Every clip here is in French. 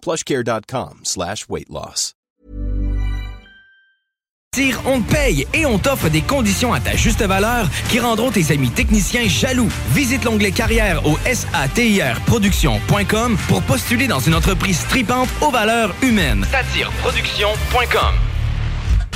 plushcare.com slash weight loss. On paye et on t'offre des conditions à ta juste valeur qui rendront tes amis techniciens jaloux. Visite l'onglet carrière au satirproduction.com pour postuler dans une entreprise tripante aux valeurs humaines. Satirproduction.com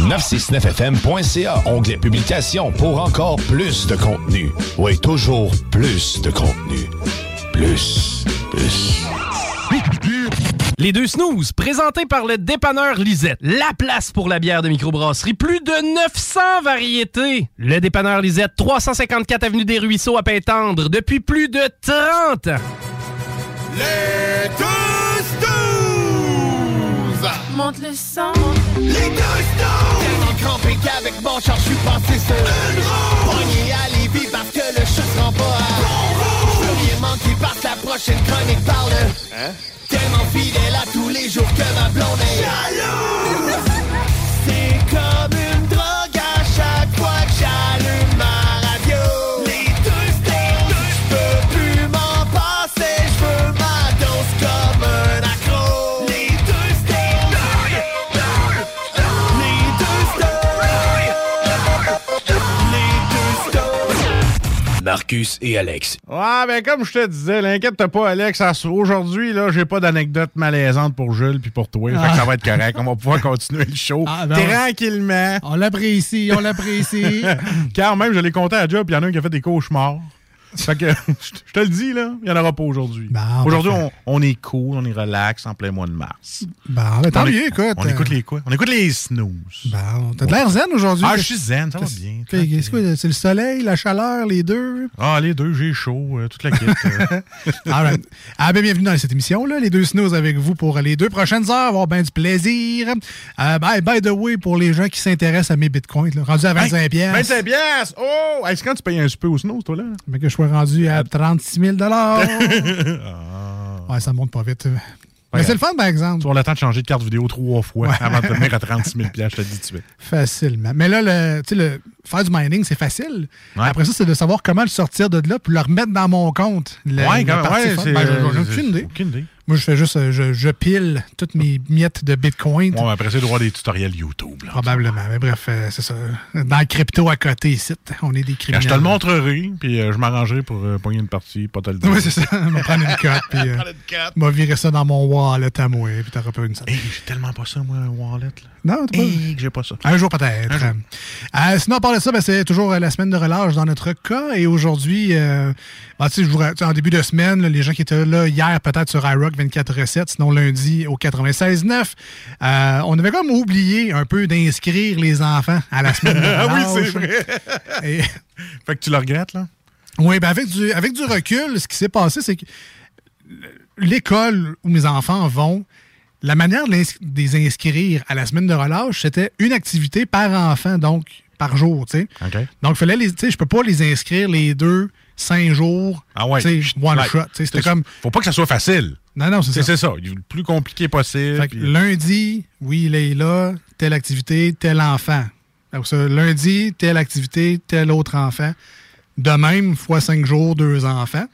969fm.ca, onglet publication pour encore plus de contenu. Oui, toujours plus de contenu. Plus, plus. Les deux snooze, présentés par le dépanneur Lisette. La place pour la bière de microbrasserie. Plus de 900 variétés. Le dépanneur Lisette, 354 Avenue des Ruisseaux à Pintendre, depuis plus de 30 ans. Les deux snooze. Monte le sang. Les deux snooze. Tellement crampé qu'avec mon char, je suis passé sur une roue. Pogné à Lévis parce que le chat se rend pas à bon Je veux rien manquer parce que la prochaine chronique parle. Hein? Tellement fidèle à tous les jours que ma blonde est jalouse. C'est comme Marcus et Alex. Ouais, ben comme je te disais, l'inquiète pas, Alex. à- Aujourd'hui, là, j'ai pas d'anecdote malaisante pour Jules puis pour toi. Fait que ça va être correct. On va pouvoir continuer le show Ah, ben, tranquillement. On l'apprécie, on l'apprécie. Car même, je l'ai compté à job, puis il y en a un qui a fait des cauchemars. Fait que, je te le dis, là, il n'y en aura pas aujourd'hui. aujourd'hui, on, on est cool, on est relax en plein mois de mars. Bon, ben, tant On mieux, éc- écoute. On écoute les quoi? On écoute les snooze. Bon, t'as de l'air zen aujourd'hui. Ah, je suis zen, ça va bien. C'est quoi, c'est le soleil, la chaleur, les deux? Ah, les deux, j'ai chaud, euh, toute la kit. euh. Right. Ah, ben, bienvenue dans cette émission, là. Les deux snows avec vous pour les deux prochaines heures. Avoir bien du plaisir. Euh, by, the way, pour les gens qui s'intéressent à mes bitcoins, là, rendu à 25 pièces. 25 pièces! Oh! Est-ce quand tu payes un peu au snow, toi, là? Mais que je rendu à 36 000 Ah. Ouais, ça monte pas vite. Mais c'est le fun, par exemple. Tu vas le temps de changer de carte vidéo trois fois avant de te venir à 36 000 je te dis tout de suite. Facilement. Mais là, le, tu sais, le, faire du mining, c'est facile. Ouais. Après ça, c'est de savoir comment le sortir de là puis le remettre dans mon compte. Le, Ouais, le quand- ouais, c'est- Ben, j'en ai c'est- aucune idée. aucune idée. Moi, je fais juste, euh, je, je pile toutes mes miettes de Bitcoin. Bon, après doit y avoir des tutoriels YouTube. Là. Probablement. Mais bref, euh, c'est ça. Dans le crypto à côté ici, on est des Quand criminels. je te le montrerai, puis euh, je m'arrangerai pour euh, pogner une partie, pas te le dire. Oui, c'est ça. On va prendre une cote, puis euh, on va virer ça dans mon wallet à moi, puis t'auras pas une Hey, j'ai tellement pas ça, moi, un wallet. Là. Non, t'as pas. Hey, que j'ai pas ça. Un jour peut-être. Euh, sinon, à de ça, ben, c'est toujours euh, la semaine de relâche dans notre cas. Et aujourd'hui, euh, ben, je vous en début de semaine, là, les gens qui étaient là hier, peut-être sur iRock 24.7, sinon lundi au 96.9, euh, on avait comme oublié un peu d'inscrire les enfants à la semaine de Ah oui, relâche. c'est vrai. Et- Fait que tu le regrettes, là? Oui, ben avec du, avec du recul, ce qui s'est passé, c'est que l'école où mes enfants vont, la manière de les inscrire à la semaine de relâche, c'était une activité par enfant, donc par jour, tu sais. Donc, fallait les, je peux pas les inscrire les deux, cinq jours, Ah ouais. tu sais, one Ouais. shot. C'était comme, Faut pas que ça soit facile. non, non, c'est ça. c'est ça. Le plus compliqué possible. Fait que puis- lundi, oui, il est là, telle activité, tel enfant. Ça, lundi, telle activité, tel autre enfant. De même, fois cinq jours, deux enfants.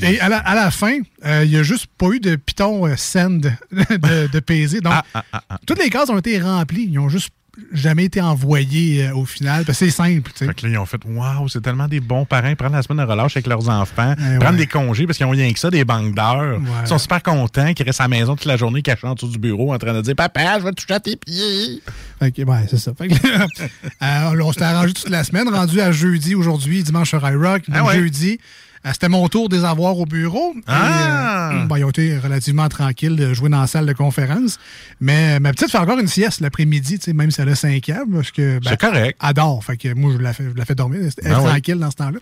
Et à la, à la fin, euh, il n'y a juste pas eu de Python euh, send de, de PZ. Donc, Ah, toutes les cases ont été remplies. Ils n'ont juste jamais été envoyés euh, au final. Parce que c'est simple. tu sais. Fait que là, ils ont fait Waouh, c'est tellement des bons parents. Prennent la semaine de relâche avec leurs enfants, Eh prennent ouais. des congés parce qu'ils ont rien que ça, des banques d'heures. Ils sont super contents, qu'ils restent à la maison toute la journée, cachés en dessous du bureau en train de dire Papa, je vais toucher à tes pieds. Que, ouais, c'est ça. Fait que, euh, on s'était arrangé toute la semaine, rendu à jeudi aujourd'hui, dimanche sur iRock. Ah ouais. Jeudi, c'était mon tour des avoirs au bureau. Ah! euh, ben, ils ont été relativement tranquilles de jouer dans la salle de conférence. Mais ma petite fait encore une sieste l'après-midi, même si elle a 5 ans. Parce que, ben, C'est correct. Adore. Fait que moi, je la fais, je la fais dormir. Elle est ouais. tranquille dans ce temps-là.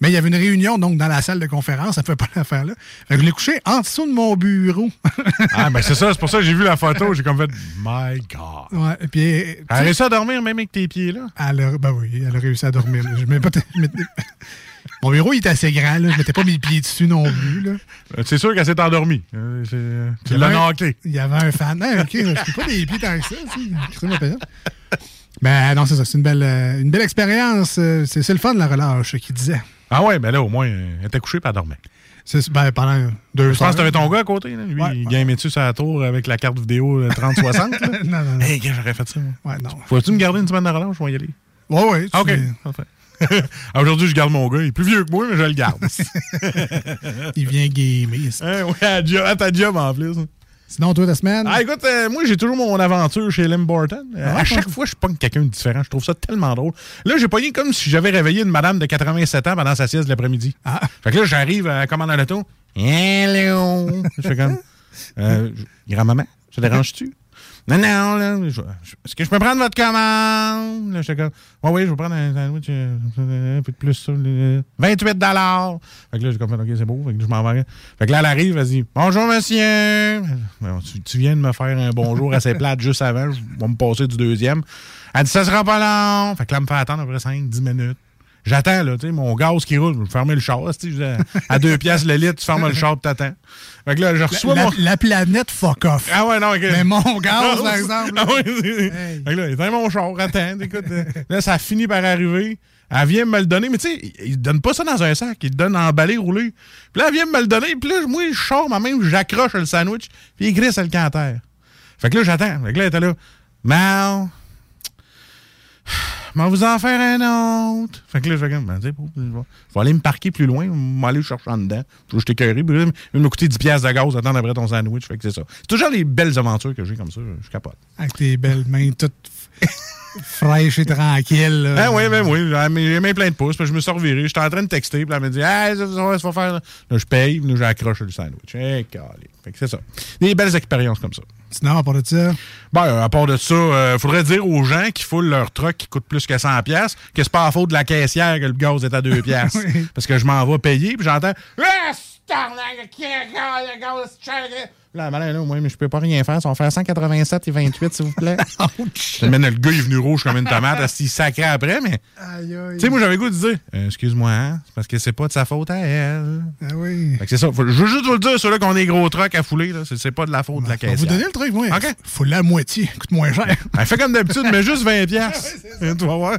Mais il y avait une réunion donc dans la salle de conférence. Ça fait pas l'affaire là. Fait que je l'ai couché en dessous de mon bureau. Ah, ben c'est ça, c'est pour ça que j'ai vu la photo. J'ai comme fait My God. ouais, et puis, euh, Elle a réussi à dormir même avec tes pieds, là? Elle a, ben oui, elle a réussi à dormir. Je mets pas Mon bureau il était assez grand, là. je mettais pas mes pieds dessus non plus. Là. Euh, C'est sûr qu'elle s'est endormie. Euh, c'est- Tu Il y l'as avait un- knocké. Il y avait un fan. Non, ok, je fais pas des pieds tant que ça. tu. Ben non, c'est ça. C'est une belle, euh, une belle expérience. C'est le fun de la relâche qui disait. Ah ouais, ben là, au moins, elle était couchée et elle dormait. Ben, pendant deux Je pense que t'avais ton gars à côté. Là. Lui, il gamait dessus la tour avec la carte vidéo euh, 3060. là? non, non, non. Hey, j'aurais fait ça, moi. Ouais, non. Faut-tu me garder une semaine de relâche? Je vais y aller. Ouais, ouais. Ah, OK. Parfait. Aujourd'hui, je garde mon gars. Il est plus vieux que moi, mais je le garde. Il vient gamer. Hein, ouais, à, job- à ta job en plus. Sinon, toi, ta semaine? Ah, écoute, euh, moi, j'ai toujours mon aventure chez Lim Burton. Euh, Ah, à chaque fois, je pogne quelqu'un de différent. Je trouve ça tellement drôle. Là, j'ai pogné comme si j'avais réveillé une madame de 87 ans pendant sa sieste de l'après-midi. Ah. Fait que là, j'arrive à commander l'auto. Hello! je fais comme. Euh, je- grand-maman, ça dérange-tu? Non, non, là. je- je- Est-ce que je peux prendre votre commande? Là, j'étais comme. Oui, oui, je vais prendre un sandwich euh, un peu de plus. ça, le- 28 Fait que là, j'ai comme OK, c'est beau. Fait que je m'en vais. Fait que là, elle arrive, elle dit Bonjour, monsieur. Ben, tu, viens de me faire un bonjour assez plate juste avant. Je vais me passer du deuxième. Elle dit Ça sera pas long. Fait que là, elle me fait attendre à peu près 5-10 minutes. J'attends, là, tu sais, mon gaz qui roule, je vais fermer le char, tu sais, à deux pièces le litre, tu fermes le char, tu t'attends. Fait que là, je reçois la, mon... la planète fuck off. Ah ouais, non, ok. Mais mon gaz, par exemple. Ah ouais, c'est- Fait que là, éteins mon char, attends, écoute. euh, là, ça finit par arriver. Elle vient me le donner, mais tu sais, il- donne pas ça dans un sac, il te donne emballé, roulé. Puis là, elle vient me le donner, puis là, moi, je sors ma main, j'accroche le sandwich, puis il glisse le canter. Fait que là, j'attends. Fait que là, elle était là. Mal. Mais vous en faire un autre. Fait que là, je fais comme, ben, je vais- vais aller me parquer plus loin, m'aller chercher en dedans. Puis je. Puis là, il va me coûter 10$ piastres de gaz, attendre après ton sandwich. Fait que c'est ça. C'est toujours les belles aventures que j'ai comme ça. Je capote. Avec tes belles mains toutes fraîches et tranquilles. là. Ah oui, ben oui. J'ai mes plein de pouces. Puis je me suis reviré. J'étais en train de texter. Puis elle me dit, ah, ça, ça, ça va faire. Là, je paye. Puis j'accroche le sandwich. Eh, calé. Fait que c'est ça. Des belles expériences comme ça. Sinon, à part de ça, Ben, euh, à part de ça, euh, faudrait dire aux gens qui foulent leur truck qui coûte plus que 100 pièces que c'est pas à faute de la caissière que le gaz est à 2 pièces. Parce que je m'en vais payer, puis j'entends « Ah, c'est Là, malin, là, moi, mais je peux pas rien faire. Ça va faire 187 et 28, s'il vous plaît. Maintenant, le gars, il est venu rouge comme une tomate. Qu'il sacré après, mais. Aïe, aïe. Tu sais, moi, j'avais goût de dire Euh, Excuse-moi, hein, c'est parce que c'est pas de sa faute à elle. Ah oui. Fait que c'est ça. Faut- je veux juste vous le dire, ceux-là qui ont des gros trucks à fouler, là, c'est, c'est pas de la faute de la On va caisse. vous donner le truc, moi. OK. Faut la moitié. Coûte moins cher. Ben, fais comme d'habitude, mais juste 20 piastres. Tu vas voir.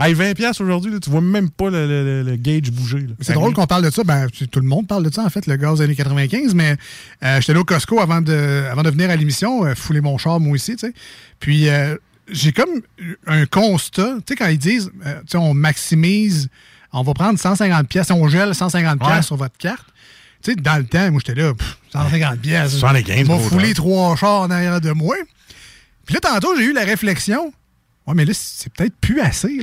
hey, 20 piastres aujourd'hui, là, tu vois même pas le, le- le- le gauge bouger. là. C'est drôle qu'on parle de ça. Ben, tout le monde parle de ça, en fait, le gaz des années 95. Mais euh, j'étais allé au Costco avant de, avant de venir à l'émission, euh, fouler mon char, moi aussi, tu sais. Puis, euh, j'ai comme un constat. Tu sais, quand ils disent, tu sais, on maximise, on va prendre 150 pièces, on gèle 150 Ouais. pièces sur votre carte. Tu sais, dans le temps, moi, j'étais là, pff, 150 pièces. 75 On va gros fouler trois chars en arrière de moi. Puis là, tantôt, j'ai eu la réflexion. Ouais, mais là, c'est peut-être plus assez.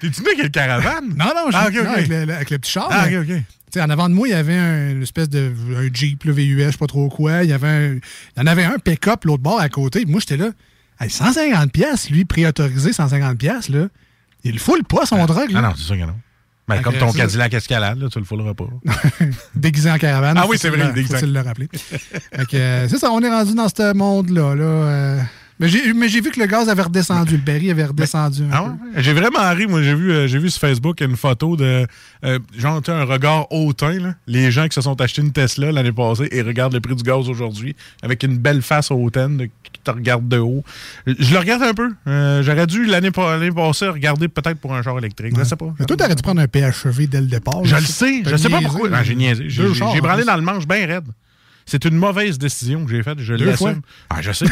T'es-tu né avec le caravane? Non, non, je Ah, ok. avec, le, le- avec le petit char. Ah, En avant de moi, il y avait un, une espèce de un Jeep, le VUS, je sais pas trop quoi. Il y, avait un- il y en avait un pick-up l'autre bord à côté. Moi, j'étais là. Hey, 150 pièces, lui, préautorisé 150 pièces, là. Il le foule pas, son truck, là. Ah non, c'est sûr que non. Ben, Fait comme ton Cadillac Escalade, là, tu le fouleras pas. Déguisé en caravane. Ah oui, c'est vrai, le- déguisé Faut-il le rappeler. Euh, c'est ça, on est rendu dans ce monde-là, là. euh. Mais j'ai mais j'ai vu que le gaz avait redescendu, le baril avait redescendu. Ah ouais? J'ai vraiment ri, moi. J'ai vu, euh, j'ai vu sur Facebook une photo de. euh, genre, un regard hautain, là. Les gens qui se sont achetés une Tesla l'année passée et regardent le prix du gaz aujourd'hui avec une belle face hautaine de- qui te regarde de haut. Je le regarde un peu. Euh, J'aurais dû l'année pa- l'année passée regarder peut-être pour un char électrique. Je sais pas. Mais toi, t'aurais dû prendre un PHEV dès le départ. Je le sais. Je sais pas pourquoi. Ah, j'ai niaisé. J'ai branlé dans le manche bien raide. C'est une mauvaise décision que j'ai faite. Je l'assume. Ah, je sais.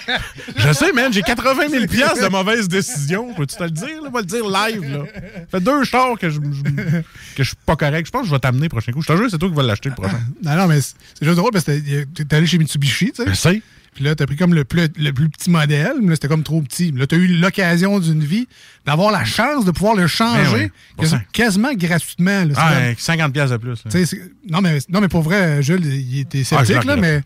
je sais, man. J'ai 80 000 piastres de mauvaise décision. Peux-tu te le dire? Là? Va le dire live. Là. Ça fait deux chars que je, je- que je suis pas correct. Je pense que je vais t'amener le prochain coup. Je te jure, c'est toi qui vas l'acheter le prochain. Non, non, mais c'est juste drôle parce que t'es t'es allé chez Mitsubishi, tu sais. Je sais. Puis là, t'as pris comme le plus, le plus petit modèle, mais là, c'était comme trop petit. Là, t'as eu l'occasion d'une vie d'avoir la chance de pouvoir le changer Ben oui, quasiment gratuitement. là. Ah, comme- avec 50 piastres de plus. non, mais, non, mais pour vrai, Jules, il était Ah, sceptique, là, mais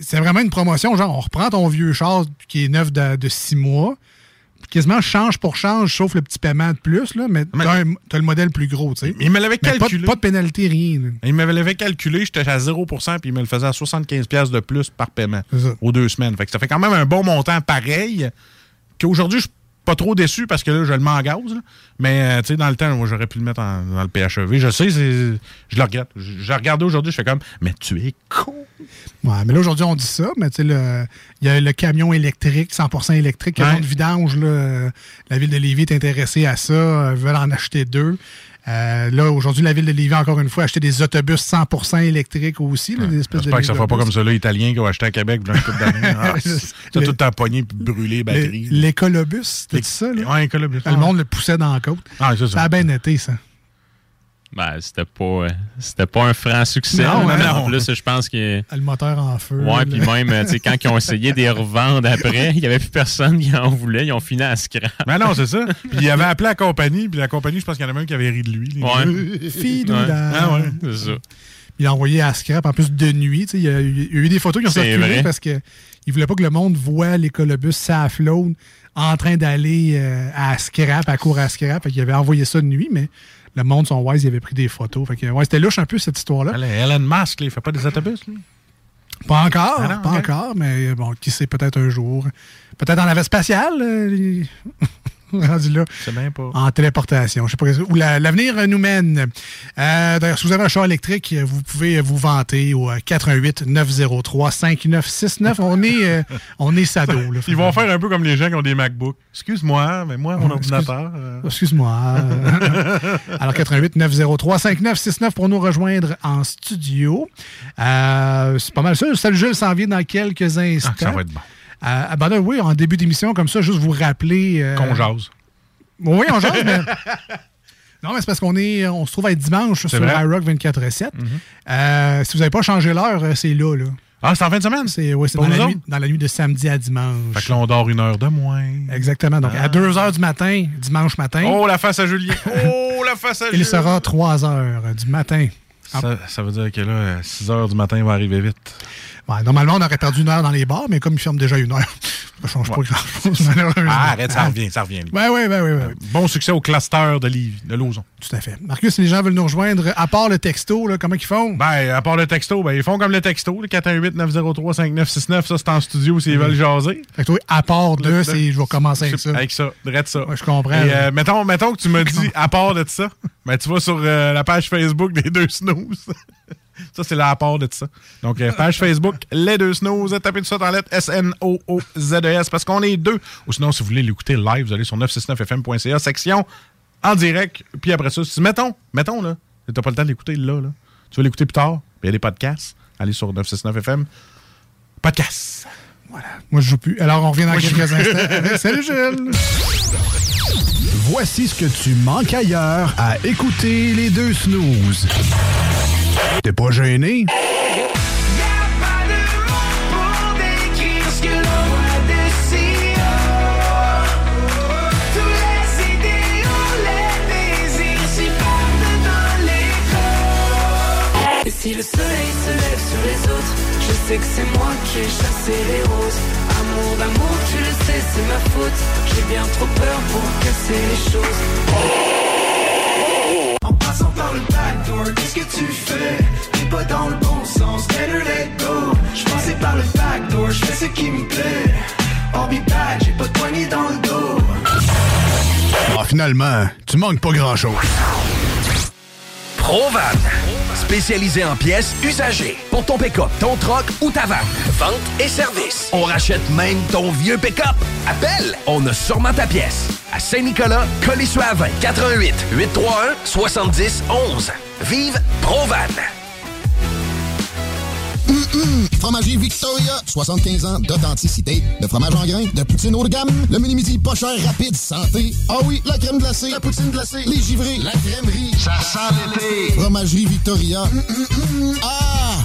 c'est vraiment une promotion. Genre, on reprend ton vieux char qui est neuf de, de six mois, quasiment change pour change, sauf le petit paiement de plus, là, mais t'as un- t'as le modèle plus gros, tu sais. Il me l'avait Mais pas calculé. Pas, de pénalité, rien. là. Il m'avait calculé, j'étais à 0% puis il me le faisait à 75 piastres de plus par paiement aux deux semaines. Fait que ça fait quand même un bon montant pareil qu'aujourd'hui, je pas trop déçu parce que là, je le mets en gaz. là. Mais euh, tu sais, dans le temps, moi, j'aurais pu le mettre en- dans le PHEV. Je sais, je le regarde. Je, je regardé aujourd'hui, je fais comme, mais tu es con. Ouais, mais là, aujourd'hui, on dit ça, mais tu sais, il y a le camion électrique, 100% électrique, camion Ouais. de vidange, là, la ville de Lévis est intéressée à ça, euh, veulent en acheter deux. Euh, là, aujourd'hui, la ville de Lévis, encore une fois, a acheté des autobus 100% électriques aussi, de J'espère que ça ne fera pas comme ceux-là italiens qui ont acheté à Québec dans. Ah, Le- tout pogné puis brûlé, batterie. L'é- L'écolobus, c'était ça, là? Ouais, écolobus. Le monde le poussait dans la côte. Ah, ça. Ça a bien été, ça. Ben, c'était pas, euh, c'était pas un franc succès. Non, hein, en non. plus, je pense que. Le moteur en feu. Ouais, puis même, euh, tu sais, quand ils ont essayé de les revendre après, il n'y avait plus personne qui en voulait. Ils ont fini à scrap. Mais non, c'est ça. Puis il avait appelé la compagnie, puis la compagnie, je pense qu'il y en avait un qui avait ri de lui. les Ouais. gars. Fidouda. Ah ouais. C'est ça. Il a envoyé à Scrap en plus de nuit. Il y, a eu il y a eu des photos qui ont circulé parce qu'il ne voulait pas que le monde voit l'écolobus ça flotte en train d'aller euh, à Scrap, à court à Scrap. Qu'il avait envoyé ça de nuit, mais le monde, son wise, il avait pris des photos. Fait que, ouais, c'était louche un peu cette histoire-là. Elon Musk, là, il fait pas des autobus, lui? Pas encore, Ah non, pas encore, mais bon, qui sait, peut-être un jour. Peut-être en navette spatiale, euh, il- rendu là. C'est bien pas. En téléportation, je sais pas où la- l'avenir nous mène. Euh, D'ailleurs, si vous avez un char électrique, vous pouvez vous vanter au euh, 88 903 5969. On est, euh, on est sado. là. Ils vont faire un peu comme les gens qui ont des MacBooks. Excuse-moi, mais moi, mon excuse- ordinateur. euh, Excuse-moi. Alors, 88 903 5969 pour nous rejoindre en studio. Euh, c'est pas mal ça. Salut Jules s'en vient dans quelques instants. Ah, ça va être bon. Euh, ah, ben oui, en début d'émission, comme ça, juste vous rappeler. euh, Qu'on jase. Oui, on jase, mais. Non, mais c'est parce qu'on est, on se trouve à être dimanche sur iRock 24-7. Euh, si vous n'avez pas changé l'heure, euh, c'est là, là. Ah, c'est en fin de semaine? C'est, oui, c'est Pour dans la, nuit, dans la nuit de samedi à dimanche. Fait que là, on dort une heure de moins. Exactement. Donc, à 2 h du matin, dimanche matin, Oh, la face à Julien. Oh, la face à Julien. il sera 3 h du matin. Ça, ça veut dire que là, 6 heures du matin, il va arriver vite. Ouais, normalement, on aurait perdu une heure dans les bars, mais comme ils ferment déjà une heure, ça change pas grand-chose, malheureusement. Ah, arrête, ça revient, ça revient. Ouais, ouais, ouais. Bon succès au cluster de, Livy, de Lauson. Tout à fait. Marcus, si les gens veulent nous rejoindre, à part le texto, là, comment ils font? Ben, à part le texto, ben, ils font comme le texto, le 418-903-5969. Ça, c'est en studio s'ils Mhm. veulent jaser. Fait que toi, à part de, c'est je vais commencer avec ça. Avec ça, drette ça. Ouais, je comprends. Et, euh, mettons, mettons que tu me dis, à part de ça, ben, tu vas sur euh, la page Facebook des deux snooze. ça, c'est part de ça. Donc, euh, page Facebook, les deux snooze. Tapez tout ça dans la lettre S-N-O-O-Z-E-S parce qu'on est deux. Ou sinon, si vous voulez l'écouter live, vous allez sur 969fm.ca, section en direct. Puis après ça, si, mettons, mettons, là, t'as pas le temps de l'écouter là, là. Tu veux l'écouter plus tard, puis il y a des podcasts. Allez sur 969fm. Podcast. Moi, je joue plus. Alors, on revient dans Moi, quelques instants. Salut, Gilles! Voici ce que tu manques ailleurs à écouter les deux snooze. T'es pas gêné? décrire ce que l'on voit d'ici. Tous les idéaux, les désirs s'y perdent dans l'écho. Et si le soleil se lève sur les autres, je sais que c'est moi qui ai chassé les roses. Amour d'amour, tu le sais, c'est ma faute. J'ai bien trop peur pour casser les choses. Passant par le backdoor, qu'est-ce que tu fais? T'es pas dans le bon sens, better let go. J'passais par le backdoor, j'fais ce qui me plaît. I'll be back, j'ai pas de poignée dans le dos. Ah, finalement, tu manques pas grand-chose. Provan. Spécialisé en pièces usagées. Pour ton pick-up, ton troc ou ta vanne. Vente et service. On rachète même ton vieux pick-up. Appelle, on a sûrement ta pièce. À Saint-Nicolas, Colissois-20, 88 831 70 11. Vive Provan. Hum, hum. Fromagerie Victoria, 75 ans d'authenticité. De fromage en grains, de poutine haut de gamme, le mini-midi pas cher, rapide, santé. Ah oui, la crème glacée, la poutine glacée, les givrés, la crèmerie. Ça sent l'été. Fromagerie Victoria. Hum, hum, hum. Ah!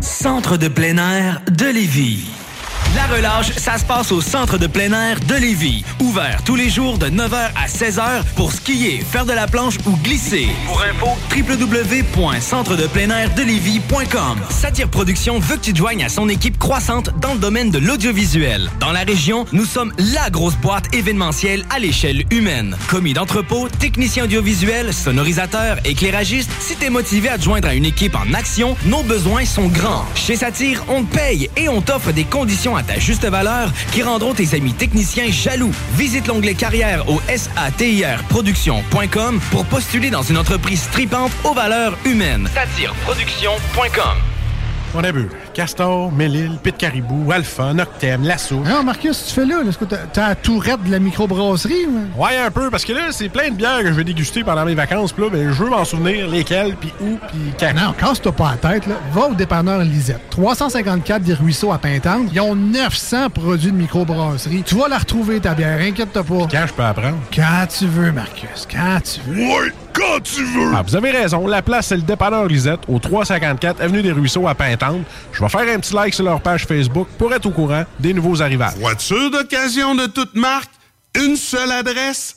Centre de plein air de Lévis. La relâche, ça se passe au centre de plein air de Lévis. Ouvert tous les jours de 9h à 16h pour skier, faire de la planche ou glisser. Pour info, www.centredepleinairdelévis.com. Satire Productions veut que tu te joignes à son équipe croissante dans le domaine de l'audiovisuel. Dans la région, nous sommes la grosse boîte événementielle à l'échelle humaine. Commis d'entrepôt, technicien audiovisuel, sonorisateur, éclairagiste, si t'es motivé à te joindre à une équipe en action, nos besoins sont grands. Chez Satire, on te paye et on t'offre des conditions à ta juste valeur qui rendront tes amis techniciens jaloux. Visite l'onglet carrière au satirproduction.com pour postuler dans une entreprise tripante aux valeurs humaines. Satireproduction.com On a vu Castor, Mélile, Pit Caribou, Alpha, Noctem, Lasso. Non, Marcus, tu fais là? Est-ce que t'as t'as la tourette de la microbrasserie? ou- Ouais, un peu, parce que là, c'est plein de bières que je vais déguster pendant mes vacances. Puis là, ben, je veux m'en souvenir lesquelles, puis où, puis quand. Non, casse-toi pas la tête, là. Va au dépanneur Lisette. 354 des Ruisseaux à Pintante. Ils ont 900 produits de microbrasserie. Tu vas la retrouver, ta bière. Inquiète-toi pas. Quand je peux apprendre? Quand tu veux, Marcus. Quand tu veux. Oui, quand tu veux! Ah, vous avez raison. La place, c'est le dépanneur Lisette, au 354 Avenue des Ruisseaux à Pintante. Je faire un petit like sur leur page Facebook pour être au courant des nouveaux arrivages. Voiture d'occasion de toute marque, une seule adresse,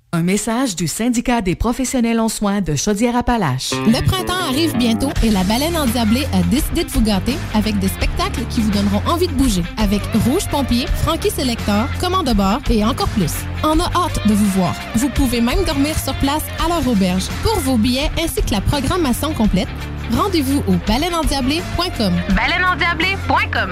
Un message du syndicat des professionnels en soins de Chaudière-Appalaches. Le printemps arrive bientôt et la baleine endiablée a décidé de vous gâter avec des spectacles qui vous donneront envie de bouger. Avec Rouge Pompier, Frankie Selector, Commande de bord et encore plus. On a hâte de vous voir. Vous pouvez même dormir sur place à leur auberge. Pour vos billets ainsi que la programmation complète, rendez-vous au baleineendiablée.com. Baleineendiablée.com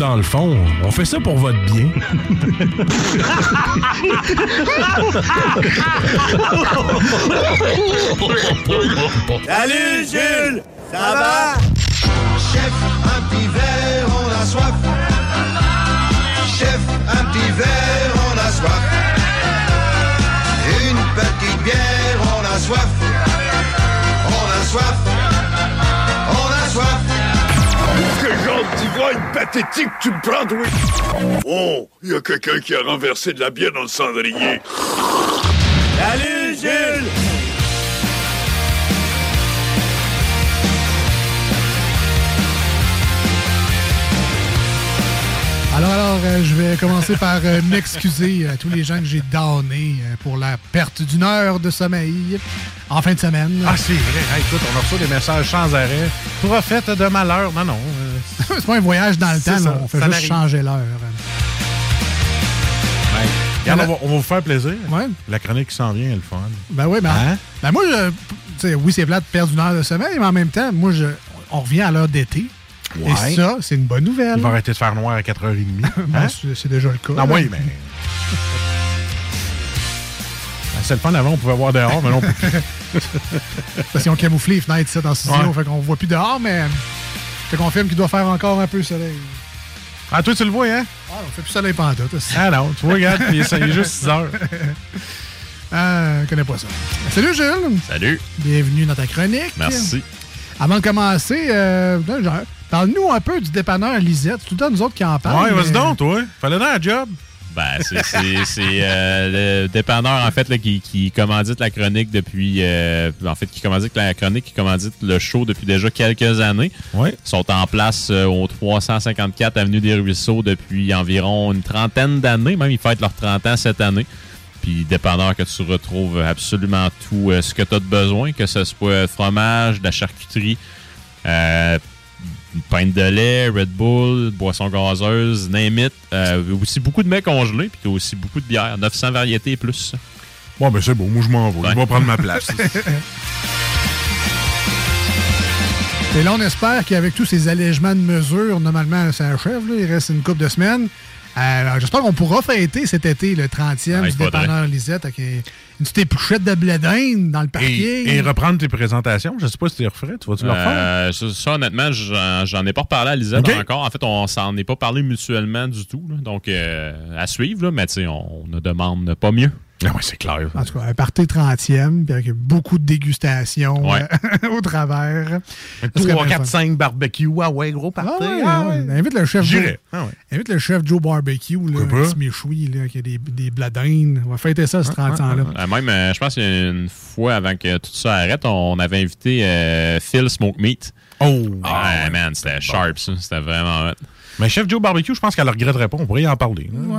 Dans le fond, on fait ça pour votre bien. Salut Jules, ça va? Chef, un petit verre, on a soif. Chef, un petit verre, on a soif. D'ivrogne pathétique tu me prends, toi? Oh, il y a quelqu'un qui a renversé de la bière dans le cendrier. Salut Jules! Alors, alors, euh, je vais commencer par euh, m'excuser à tous les gens que j'ai donnés euh, pour la perte d'une heure de sommeil en fin de semaine. Ah, c'est vrai. Hey, écoute, on reçoit des messages sans arrêt. Prophète de malheur. Non, non. c'est pas un voyage dans le temps, ça, on fait juste changer l'heure. On, va, on va vous faire plaisir. La chronique qui s'en vient, elle est fun. Ben oui, ben, Hein? ben moi, je- tu sais, oui, c'est plat de perdre une heure de sommeil, mais en même temps, moi, je, on revient à l'heure d'été. Ouais. Et ça, c'est une bonne nouvelle. Il va arrêter de faire noir à 4h30. Ben, Hein? c'est- c'est déjà le cas. Non, oui, mais. Ben, C'est le fun avant, on pouvait voir dehors, mais non. on peut plus. Parce qu'ils ont camouflé les fenêtres ici dans le studio, Ouais. fait qu'on voit plus dehors, mais je te confirme qu'il doit faire encore un peu de soleil. Ah, toi, tu le vois, hein? Ah, on fait plus soleil pantoute. aussi. Ah non, tu vois, regarde, il est juste 6 heures. Ah, je connais pas ça. Salut Jules! Salut! Bienvenue dans ta chronique. Merci. Avant de commencer, euh, parle-nous un peu du dépanneur Lisette. C'est tout le temps nous autres qui en parlent. Ouais, vas-y donc, toi. Fallait dans un job. Ben, c'est- c'est c'est, euh, le dépanneur, en fait, là, qui, qui commandite la chronique depuis... euh, en fait, qui commandite la chronique, qui commandite le show depuis déjà quelques années. Ouais. Ils sont en place euh, au 354 Avenue des Ruisseaux depuis environ une trentaine d'années. Même, ils fêtent leurs 30 ans cette année. Puis, dépanneur que tu retrouves absolument tout euh, ce que tu as de besoin, que ce soit fromage, de la charcuterie, euh, pinte de lait, Red Bull, boisson gazeuse, name it. Euh, aussi beaucoup de mets congelés, puis t'as aussi beaucoup de bières. 900 variétés et plus. Bon, ben c'est bon, moi je m'en vais. Je vais prendre ma place. Et là, on espère qu'avec tous ces allègements de mesures, normalement, ça achève. là, il reste une couple de semaines. Euh, J'espère qu'on pourra fêter cet été le 30e Ah, il du dépanneur Lisette avec une petite épluchette de blé dans le parking. Et, et reprendre tes présentations. Je sais pas si tu les referais. Tu vas-tu le refaire? Euh, ça, ça, honnêtement, j'en ai pas reparlé à Lisette encore. En fait, on s'en est pas parlé mutuellement du tout. là. Donc, euh, à suivre, là, mais tu sais, on ne demande pas mieux. Ah oui, c'est clair. En tout cas, un party 30e, puis avec beaucoup de dégustations Ouais. euh, au travers. Ça serait 3, bien 4, fun. 5 barbecue. Ah ouais, gros Ah party. ouais, ah ah ouais. Invite le chef Joe. J'irais. Ah ouais. Invite le chef Joe Barbecue, là, un petit méchoui, là, qui a des, des bladines. On va fêter ça, ce 30 ans-là. Euh, même, euh, je pense qu'une fois avant que tout ça arrête, on avait invité euh, Phil Smoke Meat. Oh! Ah, man, c'était sharp, ça. C'était vraiment hot. Mais chef Joe Barbecue, je pense qu'elle ne regretterait pas. On pourrait y en parler. Ouais.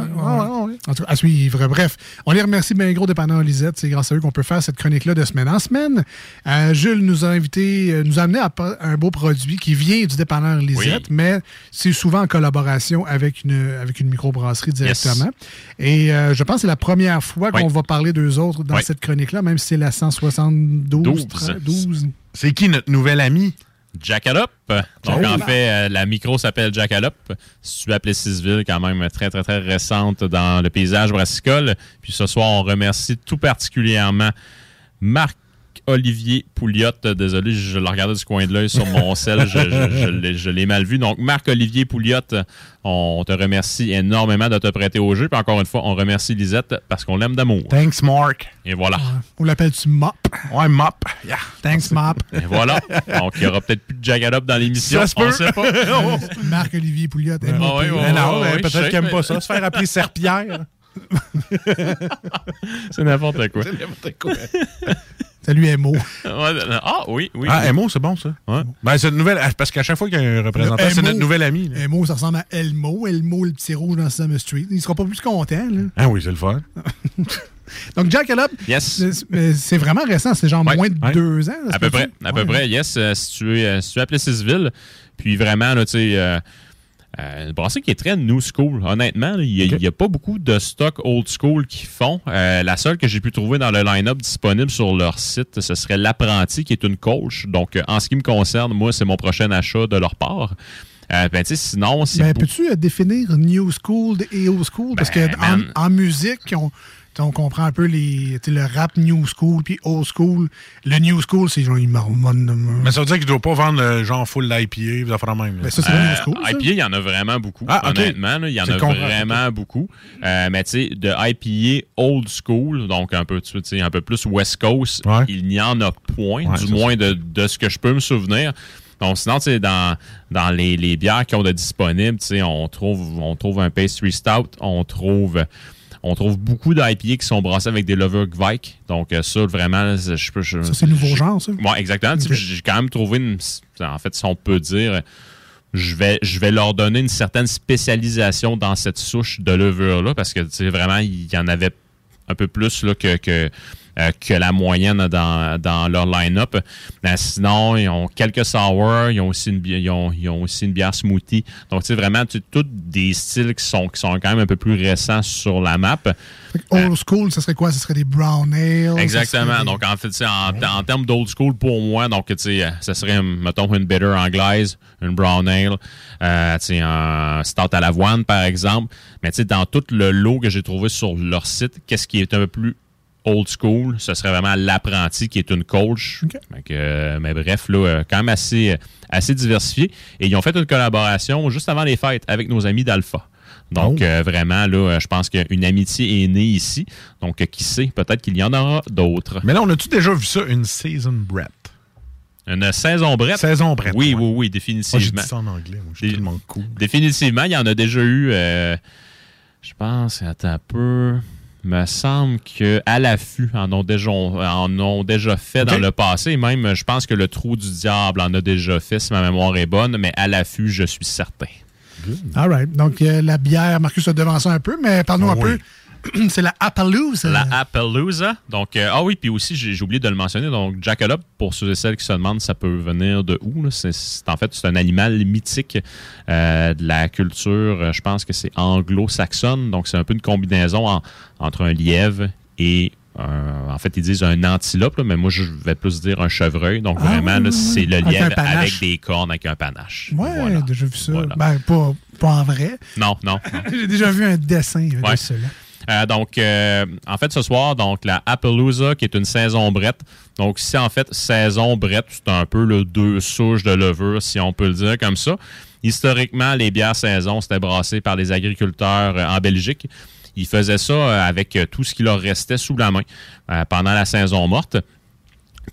En tout cas, à suivre. Bref, on les remercie bien gros dépendant Lisette. C'est grâce à eux qu'on peut faire cette chronique-là de semaine en semaine. Euh, Jules nous a invité, euh, nous a amené à un beau produit qui vient du dépanneur Lisette, mais c'est souvent en collaboration avec une, avec une microbrasserie directement. Et euh, je pense que c'est la première fois qu'on Oui. va parler d'eux autres dans Oui. cette chronique-là, même si c'est la 172. 12. 12. C'est qui notre nouvel ami? Jackalope. Donc, Oh. en fait, euh, la micro s'appelle Jackalope. Si tu appelles Sisville, quand même très, très, très récente dans le paysage brassicole. Puis ce soir, on remercie tout particulièrement Marc. Olivier Pouliot, désolé, je le regardais du coin de l'œil sur mon sel, je, je- je l'ai- mal vu. Donc, Marc-Olivier Pouliot, on te remercie énormément de te prêter au jeu. Puis encore une fois, on remercie Lisette parce qu'on l'aime d'amour. Thanks, Mark. Et voilà. On l'appelle-tu Mop? Ouais, Mop. Yeah. Thanks, Mop. Et voilà. Donc, il n'y aura peut-être plus de Jackalope dans l'émission. Ça se On peut. sait pas. Marc-Olivier Pouliot. Ah ouais, non, ouais, peut-être qu'il aime mais- pas ça. Se faire appeler Serpillère. C'est n'importe quoi. C'est n'importe quoi. Salut, Mo. Ah oui, oui. Ah. Emo, c'est bon, ça. Ben, c'est une nouvelle. Parce qu'à chaque fois qu'il y a un représentant, c'est notre nouvel ami. là. Elmo, ça ressemble à Elmo. Elmo, le petit rouge dans Summer Street. Il sera pas plus content, là. Ah oui, c'est le fun. Donc, Jackalope, Yes. c'est- mais c'est vraiment récent. C'est genre Ouais, moins de ouais. deux ans. À peu près, à peu près, yes. euh, si tu es, euh, si tu es appelé Sisville, puis vraiment, là, tu sais, euh, euh, une brasserie qui est très new school, honnêtement. Il n'y a, pas beaucoup de stock old school qui font. Euh, la seule que j'ai pu trouver dans le line-up disponible sur leur site, ce serait l'apprenti qui est une coach. Donc, euh, en ce qui me concerne, moi, c'est mon prochain achat de leur part. Euh, ben, tu sais, sinon, c'est Ben, peux-tu euh, définir new school et old school? Parce Ben, que en, en musique, on, on comprend un peu les, le rap new school puis old school. Le new school, c'est genre, il marmonne. Mais ça veut dire qu'il ne doit pas vendre euh, genre full d'IPA, ça fera même. là. Ben, ça, c'est le new school. ça. IPA, il y en a vraiment beaucoup. Ah. Honnêtement, là, il y en a le vraiment beaucoup. Euh, mais tu sais, de IPA old school, donc un peu, tu sais, un peu plus West Coast, il n'y en a point, Ouais, du moins de, de ce que je peux me souvenir. Donc, sinon, tu sais, dans, dans les, les bières qui ont de disponibles, tu sais, on trouve, on trouve un pastry stout, on trouve, on trouve beaucoup d'IPA qui sont brassés avec des Lovergvike. Donc, euh, ça, vraiment, je je Ça, c'est le nouveau genre, ça? oui, exactement. J'ai quand même trouvé, une, en fait, si on peut dire, je vais, je vais leur donner une certaine spécialisation dans cette souche de levure-là parce que, tu sais, vraiment, il y en avait un peu plus là, que, que, euh, que la moyenne dans, dans leur line-up. Mais sinon, ils ont quelques sour, ils ont aussi une, ils ont, ils ont aussi une bière smoothie. Donc, tu sais, vraiment, tous des styles qui sont, qui sont quand même un peu plus récents sur la map. Old school, ça serait quoi? Ça serait des brown ale? Exactement. des- Donc, en fait, en, en termes d'old school, pour moi, donc, tu sais, euh, ça serait, mettons, une bitter anglaise, une brown ale, euh, tu sais, un stout à l'avoine, par exemple. Mais, tu sais, dans tout le lot que j'ai trouvé sur leur site, qu'est-ce qui est un peu plus old school? Ce serait vraiment l'apprenti qui est une coach. Euh, mais bref, là, euh, quand même assez, euh, assez diversifié. Et ils ont fait une collaboration juste avant les fêtes avec nos amis d'Alpha. Donc, Oh. euh, vraiment, là, je pense qu'une amitié est née ici. Donc, qui sait, peut-être qu'il y en aura d'autres. Mais là, on a-tu déjà vu ça, une season Brett? Une saison brette? Saison brette, Oui, ouais. oui, oui, Moi, j'ai définitivement. dit ça en anglais. Moi, je suis tellement cool. Définitivement, il y en a déjà eu, euh, je pense, attends un peu, me semble qu'à l'affût en ont déjà, en ont déjà fait dans le passé. Même, je pense que le Trou du Diable en a déjà fait, si ma mémoire est bonne, mais à l'affût, je suis certain. All right. Donc, euh, la bière, Marcus a devancé un peu, mais parle-nous Ah un oui. peu. c'est la Appaloosa. La Appaloosa. Donc, euh, ah oui, puis aussi, j'ai oublié de le mentionner. Donc, Jackalope, pour ceux et celles qui se demandent, ça peut venir de où? C'est- en fait, c'est un animal mythique euh, de la culture, euh, je pense que c'est anglo-saxonne. Donc, c'est un peu une combinaison en- entre un lièvre et un- en fait, ils disent un antilope, là, mais moi, je vais plus dire un chevreuil. Donc, Ah, vraiment, oui, oui, c'est oui. le lièvre avec des cornes, avec un panache. Ouais, Voilà. j'ai déjà vu ça. Voilà. Ben, pas, pas en vrai. Non, non. non. J'ai déjà vu un dessin Ouais. de cela. Euh, donc, euh, en fait, ce soir, donc la Appaloosa, qui est une saison brette. Donc, ici, en fait, saison brette, c'est un peu le deux souches de levure, si on peut le dire comme ça. Historiquement, les bières saison, c'était brassé par les agriculteurs euh, en Belgique. Ils faisaient ça avec tout ce qui leur restait sous la main pendant la saison morte.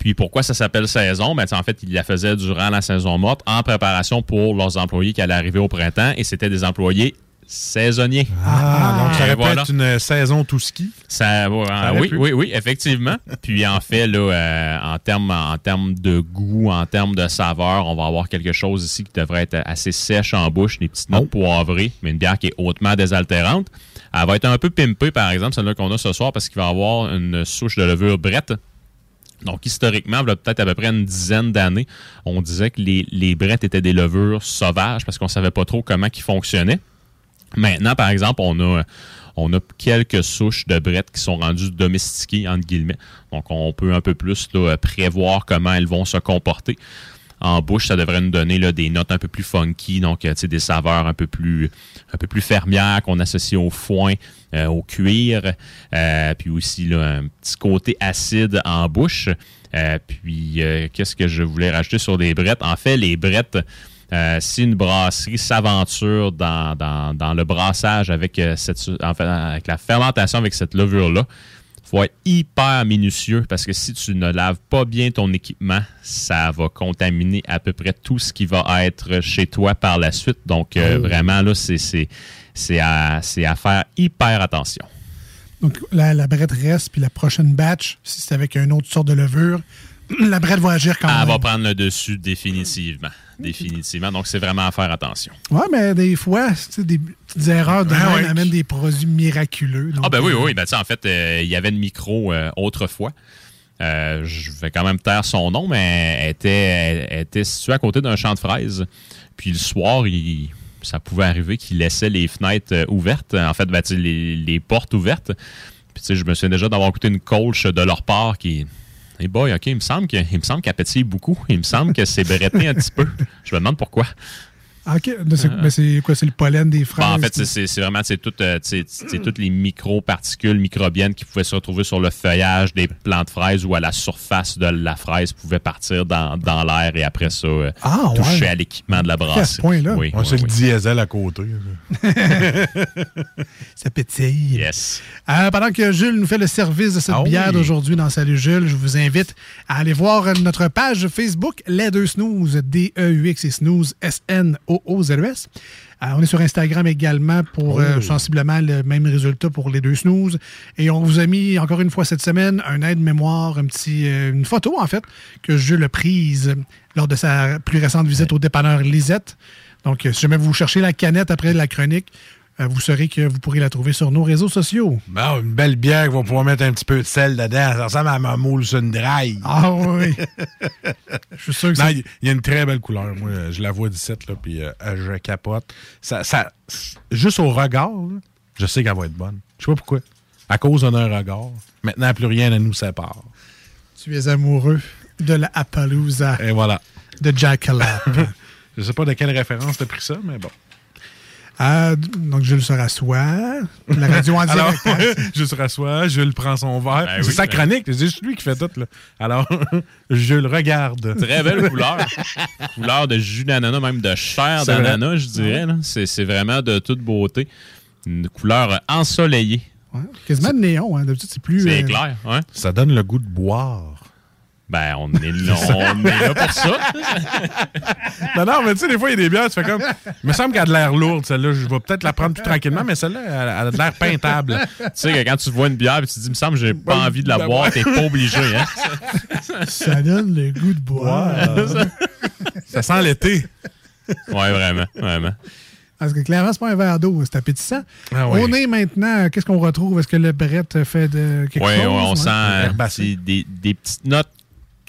Puis pourquoi ça s'appelle saison? Ben, en fait, ils la faisaient durant la saison morte en préparation pour leurs employés qui allaient arriver au printemps et c'était des employés saisonniers. Ah, donc ça aurait voilà. une saison tout ski. Ça, aurait oui, pu. oui, oui, effectivement. Puis en fait, là, euh, en termes en termes de goût, en termes de saveur, on va avoir quelque chose ici qui devrait être assez sèche en bouche, des petites notes poivrées, mais une bière qui est hautement désaltérante. Elle va être un peu pimpée, par exemple, celle-là qu'on a ce soir, parce qu'il va y avoir une souche de levure brette. Donc, historiquement, il y a peut-être à peu près une dizaine d'années, on disait que les, les brettes étaient des levures sauvages parce qu'on ne savait pas trop comment ils fonctionnaient. Maintenant, par exemple, on a, on a quelques souches de brettes qui sont rendues domestiquées, entre guillemets. Donc, on peut un peu plus prévoir comment elles vont se comporter. En bouche, ça devrait nous donner des notes un peu plus funky, donc euh, des saveurs un peu plus, fermières qu'on associe au foin, euh, au cuir, euh, puis aussi un petit côté acide en bouche. Puis, qu'est-ce que je voulais rajouter sur les brettes? En fait, les brettes, euh, si une brasserie s'aventure dans, dans, dans le brassage avec, euh, cette, en fait, avec la fermentation avec cette levure-là, faut être hyper minutieux parce que si tu ne laves pas bien ton équipement, ça va contaminer à peu près tout ce qui va être chez toi par la suite. Donc, euh, Oh. vraiment, là, c'est, à, faire hyper attention. Donc, la, la brette reste, puis la prochaine batch, si c'est avec une autre sorte de levure, la brette va agir quand Elle même. va prendre le dessus définitivement. Définitivement. Donc, c'est vraiment à faire attention. Ouais, mais des fois, des petites erreurs de même ouais. amènent des produits miraculeux. Donc, Ah ben oui, euh, oui. Ben, tu sais, en fait, euh, il y avait le micro euh, autrefois. Euh, je vais quand même taire son nom, mais elle était, elle- elle était située à côté d'un champ de fraises. Puis le soir, il- ça pouvait arriver qu'il laissait les fenêtres euh, ouvertes. En fait, ben, les, les portes ouvertes. Puis tu sais, je me souviens déjà d'avoir goûté une colche de leur part qui... Hey boy, OK, il me semble qu'elle pétille beaucoup. Il me semble que c'est bretté un petit peu. Je me demande pourquoi. Ah, OK. Mais c'est mais c'est quoi? C'est le pollen des fraises? Bon, en fait, c'est- c'est c'est vraiment c'est tout, euh, c'est- c'est toutes les micro-particules microbiennes qui pouvaient se retrouver sur le feuillage des plants de fraises ou à la surface de la fraise pouvaient partir dans, dans l'air et après ça euh, Ah, toucher ouais. à l'équipement de la À ce brasserie. point-là? Oui, Ouais, oui, c'est le oui. diesel à côté. Ça pétille. Yes. Euh, pendant que Jules nous fait le service de cette Ah oui. bière d'aujourd'hui dans Salut Jules, je vous invite à aller voir euh, notre page Facebook, Les Deux Snooze, D-E-U-X et Snooze, S-N-O-O-Z-E-S. Euh, on est sur Instagram également pour euh, Oh. sensiblement le même résultat pour les deux snooze. Et on vous a mis encore une fois cette semaine un aide-mémoire, un petit, euh, une photo en fait, que Jules a prise lors de sa plus récente visite au dépanneur Lisette. Donc, si jamais vous cherchez la canette après la chronique, vous saurez que vous pourrez la trouver sur nos réseaux sociaux. Bon, une belle bière qui va pouvoir mettre un petit peu de sel dedans. Ça ressemble à ma moule sur une. Ah oui. Je suis sûr que il il y a une très belle couleur. Moi, euh, je la vois d'ici, là, puis euh, je capote. Ça, ça, juste au regard, là, je sais qu'elle va être bonne. Je sais pas pourquoi. À cause d'un regard. Maintenant, plus rien ne nous sépare. tu es amoureux de la Appaloosa Et voilà. de Jackalope. Je sais pas de quelle référence t'as pris ça, mais bon. Ah, donc, Jules se rassoit. La radio en Alors, direct. hein. Jules se rassoit, Jules prend son verre. Ben c'est oui, sa ben- chronique, c'est juste lui qui fait tout. Là. Alors, Jules regarde. Très belle couleur. couleur de jus d'ananas, même de chair d'ananas, je dirais. C'est c'est vraiment de toute beauté. Une couleur ensoleillée. Ouais, Quasiment de néon. Hein. D'habitude, c'est plus. C'est euh, clair, ouais. Ça donne le goût de boire. Ben, on est là, on est là pour ça. Non, non, mais tu sais, des fois, il y a des bières, tu fais comme. Il me semble qu'elle a de l'air lourde, celle-là. Je vais peut-être la prendre plus tranquillement, mais celle-là, elle, elle a de l'air peintable. tu sais que quand tu vois une bière et tu te dis, il me semble que j'ai pas Ben, envie de la ben boire, t'es pas obligé, hein? Ça donne le goût de boire. Ça sent l'été. Ouais, vraiment, vraiment. Parce que clairement, c'est pas un verre d'eau, c'est appétissant. Ah oui. On est maintenant, qu'est-ce qu'on retrouve? Est-ce que le brette fait de quelque Oui, chose? on ouais? sent euh, des, des petites notes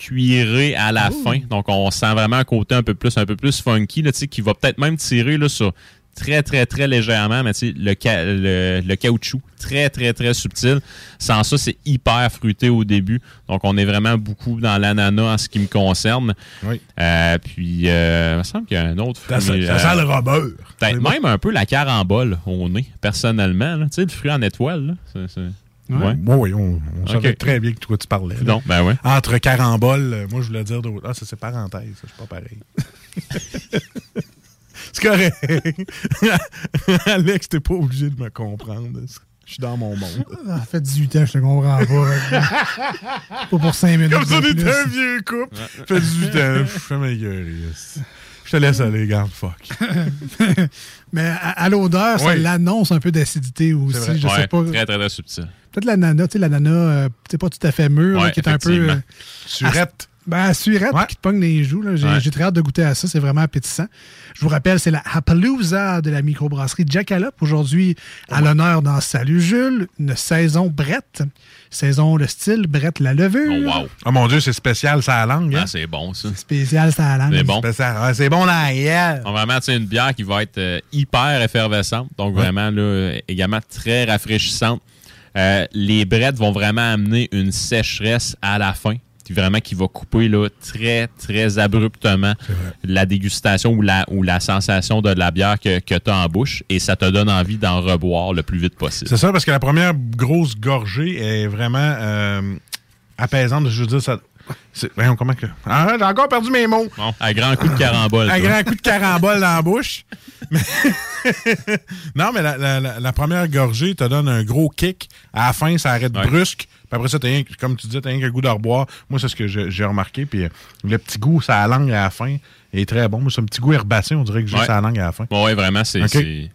cuirées à la fin. Donc, on sent vraiment un côté un peu plus, un peu plus funky, là, qui va peut-être même tirer là, sur très, très, très légèrement, mais tu sais, le, ca- le, le caoutchouc, très, très, très subtil. Sans ça, c'est hyper fruité au début. Donc, on est vraiment beaucoup dans l'ananas en ce qui me concerne. Oui. Euh, puis, euh, il me semble qu'il y a un autre Ça fruit. ça sent le robeur. Peut-être même un peu la carambole au nez, personnellement. Tu sais, le fruit en étoile. Là. Ouais. Oui, oui, on, on savait Ok. très bien que toi, tu parlais. Non, ben ouais. Entre caramboles, euh, moi, je voulais dire d'autres. Ah, ça, c'est parenthèse. ça, C'est pas pareil. c'est correct. Alex, t'es pas obligé de me comprendre. Je suis dans mon monde. Ça fait 18 ans, je te comprends pas. pas pour 5 minutes. Comme ça, on plus. un vieux couple. Ça fait 18 ans. Je fais ma gueule. yes. Je te laisse aller, garde, fuck. Mais à, à l'odeur, ça Oui. l'annonce un peu d'acidité aussi. Je Ouais, sais pas. Très, très, très subtil. Peut-être l'ananas, tu sais, l'ananas, euh, tu sais, pas tout à fait mûr, là, Ouais, qui est un peu. euh, Surette. Ben, surette, qui te pogne les joues. là. J'ai Ouais. j'ai très hâte de goûter à ça. C'est vraiment appétissant. Je vous rappelle, c'est la Appaloosa de la microbrasserie Jackalope. Aujourd'hui, à l'honneur dans Salut Jules, une saison Brette. Saison le style Brette la levure. Oh, wow. Oh mon Dieu, c'est spécial, ça la langue. hein? Ah, c'est bon, ça. Spécial, ça à la langue. C'est bon. C'est bon, là, yeah. On va vraiment, tu sais, une bière qui va être euh, hyper effervescente, donc vraiment, là, également très rafraîchissante. Euh, les brettes vont vraiment amener une sécheresse à la fin, qui vraiment qui va couper là, très, très abruptement la dégustation ou la, ou la sensation de la bière que, que tu as en bouche, et ça te donne envie d'en reboire le plus vite possible. C'est ça, parce que la première grosse gorgée est vraiment euh, apaisante. Je veux dire, ça. Comment que. Ah, j'ai encore perdu mes mots. Bon, à grand coup de carambole. Un toi. grand coup de carambole dans la bouche. Mais- non, mais la, la- la- la première gorgée te donne un gros kick. À la fin, ça arrête Ouais. brusque. Puis après ça, t'as rien, que- comme tu disais, t'as rien qu'un goût de reboire. Moi, c'est ce que j'ai remarqué. Puis euh, le petit goût, ça a la langue à la fin, est très bon. Moi, c'est un petit goût herbacé, on dirait que j'ai Ouais. ça langue à la fin. Ouais, vraiment, c'est. C'est-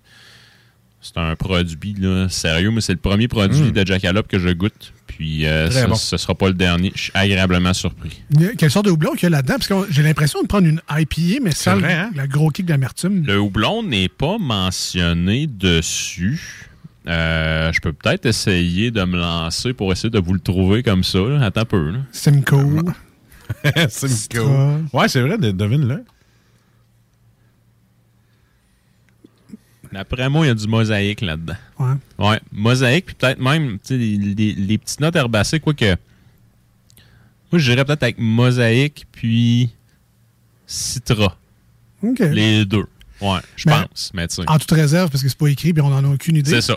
un produit, là, sérieux, mais c'est le premier produit Mm. de Jackalope que je goûte. Puis euh, ça, bon. ce sera pas le dernier. Je suis agréablement surpris. Quelle sorte de houblon qu'il y a là-dedans? Parce que j'ai l'impression de prendre une IPA, mais sans vrai, le- hein? la gros kick d'amertume. Le houblon n'est pas mentionné dessus. Euh, je peux peut-être essayer de me lancer pour essayer de vous le trouver comme ça. là. Attends un peu. là. Simcoe. Simcoe. Ouais, c'est vrai, de- devine-le. D'après moi, il y a du mosaïque là-dedans. Ouais. Ouais, mosaïque, puis peut-être même les, les- les petites notes herbacées, quoi que. Moi, je dirais peut-être avec mosaïque, puis citra. OK. Les deux. Ouais, je pense. Mais. En toute réserve, parce que c'est pas écrit, puis on n'en a aucune idée. C'est ça,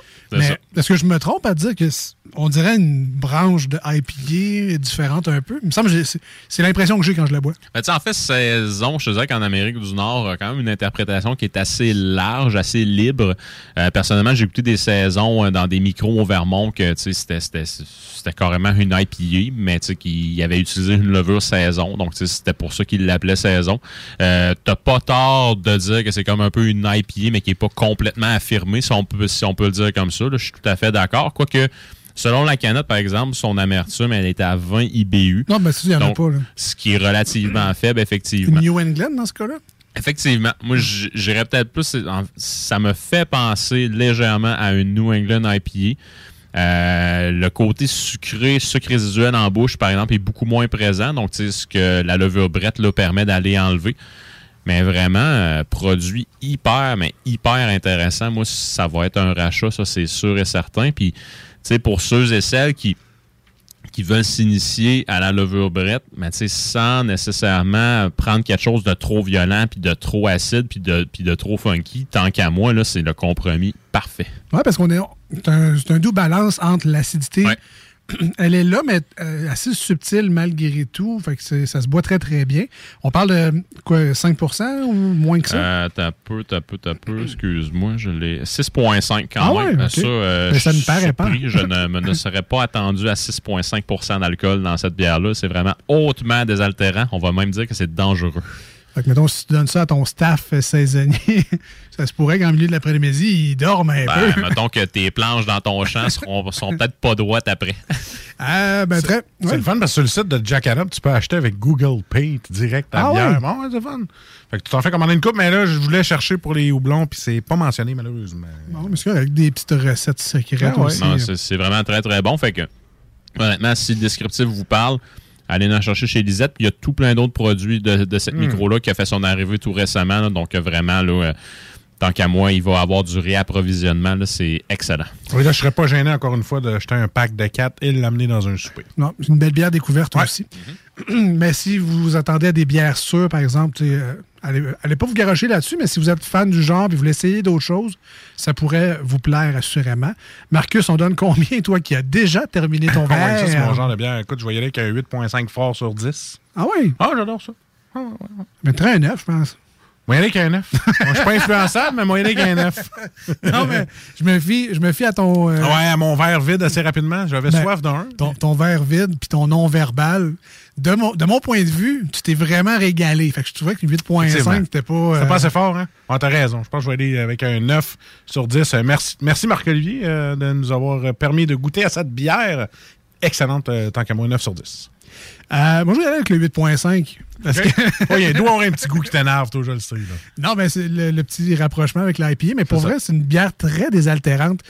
est-ce que je me trompe à dire que on dirait une branche de IPA différente un peu? Il me semble c'est l'impression que j'ai quand je la bois. En fait, saison, je te dirais qu'en Amérique du Nord, quand même une interprétation qui est assez large, assez libre. Euh, personnellement, j'ai écouté des saisons euh, dans des micros au Vermont que c'était- carrément une IPA, mais qu'il avait utilisé une levure saison. Donc, c'était pour ça qu'il l'appelait saison. Euh, T'as pas tort de dire que c'est comme un peu une IPA, mais qui est pas complètement affirmée, si on peut, le dire comme ça. Je suis tout à fait d'accord. Quoique, selon la canette, par exemple, son amertume, elle était à 20 IBU. Non, mais ça, il n'y en a pas. là. Ce qui est relativement faible, effectivement. New England dans ce cas-là? Effectivement. Moi, j'irais peut-être plus. Ça me fait penser légèrement à une New England IPA. Euh, le côté sucré, sucre résiduel en bouche, par exemple, est beaucoup moins présent. Donc, sais, ce que la levure brette là, permet d'aller enlever. Mais vraiment, euh, produit hyper, mais hyper intéressant. Moi, ça va être un rachat, ça, c'est sûr et certain. Puis, sais, pour ceux et celles qui qui veulent s'initier à la levure brette, mais sans nécessairement prendre quelque chose de trop violent, puis de trop acide, puis de, de trop funky, tant qu'à moi, là, c'est le compromis parfait. Oui, parce qu'on est. C'est un, c'est un doux balance entre l'acidité. Elle est là, mais euh, assez subtile malgré tout. Fait que ça se boit très, très bien. On parle de quoi, 5% ou moins que ça? Euh, t'as peu, t'as peu, t'as peu, excuse-moi, je l'ai. 6,5 quand Ah même. ouais. Ça, euh, Mais ça je me suis paraît pas. Je ne me ne serais pas attendu à 6,5% d'alcool dans cette bière-là. C'est vraiment hautement désaltérant. On va même dire que c'est dangereux. Fait que, mettons, si tu donnes ça à ton staff euh, saisonnier, ça se pourrait qu'en milieu de l'après-midi, ils dorment un Ben, peu. mettons que tes planches dans ton champ seront, sont peut-être pas droites après. Ah, ben, très. C'est le fun parce que sur le site de Jackalope, tu peux acheter avec Google Pay direct ta Ah bière. ouais? Bon, ouais, c'est fun. Fait que tu t'en fais commander une coupe, mais là, je voulais chercher pour les houblons, puis c'est pas mentionné, malheureusement. Non, mais c'est avec des petites recettes secrètes Ah ouais. aussi. Non, c'est c'est vraiment très, très bon. Fait que, honnêtement, si le descriptif vous parle, allez en chercher chez Lisette. Puis il y a tout plein d'autres produits de, de cette Mm. micro-là qui a fait son arrivée tout récemment. là. donc, vraiment, là, euh, tant qu'à moi, il va avoir du réapprovisionnement. là, C'est excellent. Oui, là, je serais pas gêné, encore une fois, d'acheter un pack de 4 et de l'amener dans un souper. Non, c'est une belle bière découverte aussi. mais si vous vous attendez à des bières sûres, par exemple, tu sais, euh, allez, allez pas vous garocher là-dessus, mais si vous êtes fan du genre et vous voulez essayer d'autres choses, ça pourrait vous plaire assurément. Marcus, on donne combien, toi, qui as déjà terminé ton Ah verre? c'est mon genre de bière. Écoute, je vais y aller avec un 8.5 fort sur 10. Ah oui? Ah, j'adore ça. Mais très un 9, je pense. Aller avec un 9. Moi, je suis pas influençable, mais moi, y aller avec un 9. non, mais je me fie, je me fie à ton. euh, Ouais, à mon verre vide assez rapidement. J'avais Ben, soif d'un. Ton, ton verre vide puis ton non-verbal. De mon, de mon point de vue, tu t'es vraiment régalé. Fait que je trouvais que 8.5, c'était pas. euh, C'est pas assez fort, hein? Ah, t'as raison. Je pense que je vais aller avec un 9 sur 10. Euh, merci, merci Marc-Olivier euh, de nous avoir permis de goûter à cette bière. Excellente, tant qu'à moi, 9 sur 10. Euh, moi, je vais aller avec le 8.5. Parce que... Oui, il doit avoir un petit goût qui t'énerve, toi, je le sais. là. Non, mais c'est le, le petit rapprochement avec l'IPA. Mais pour vrai, c'est une bière très désaltérante.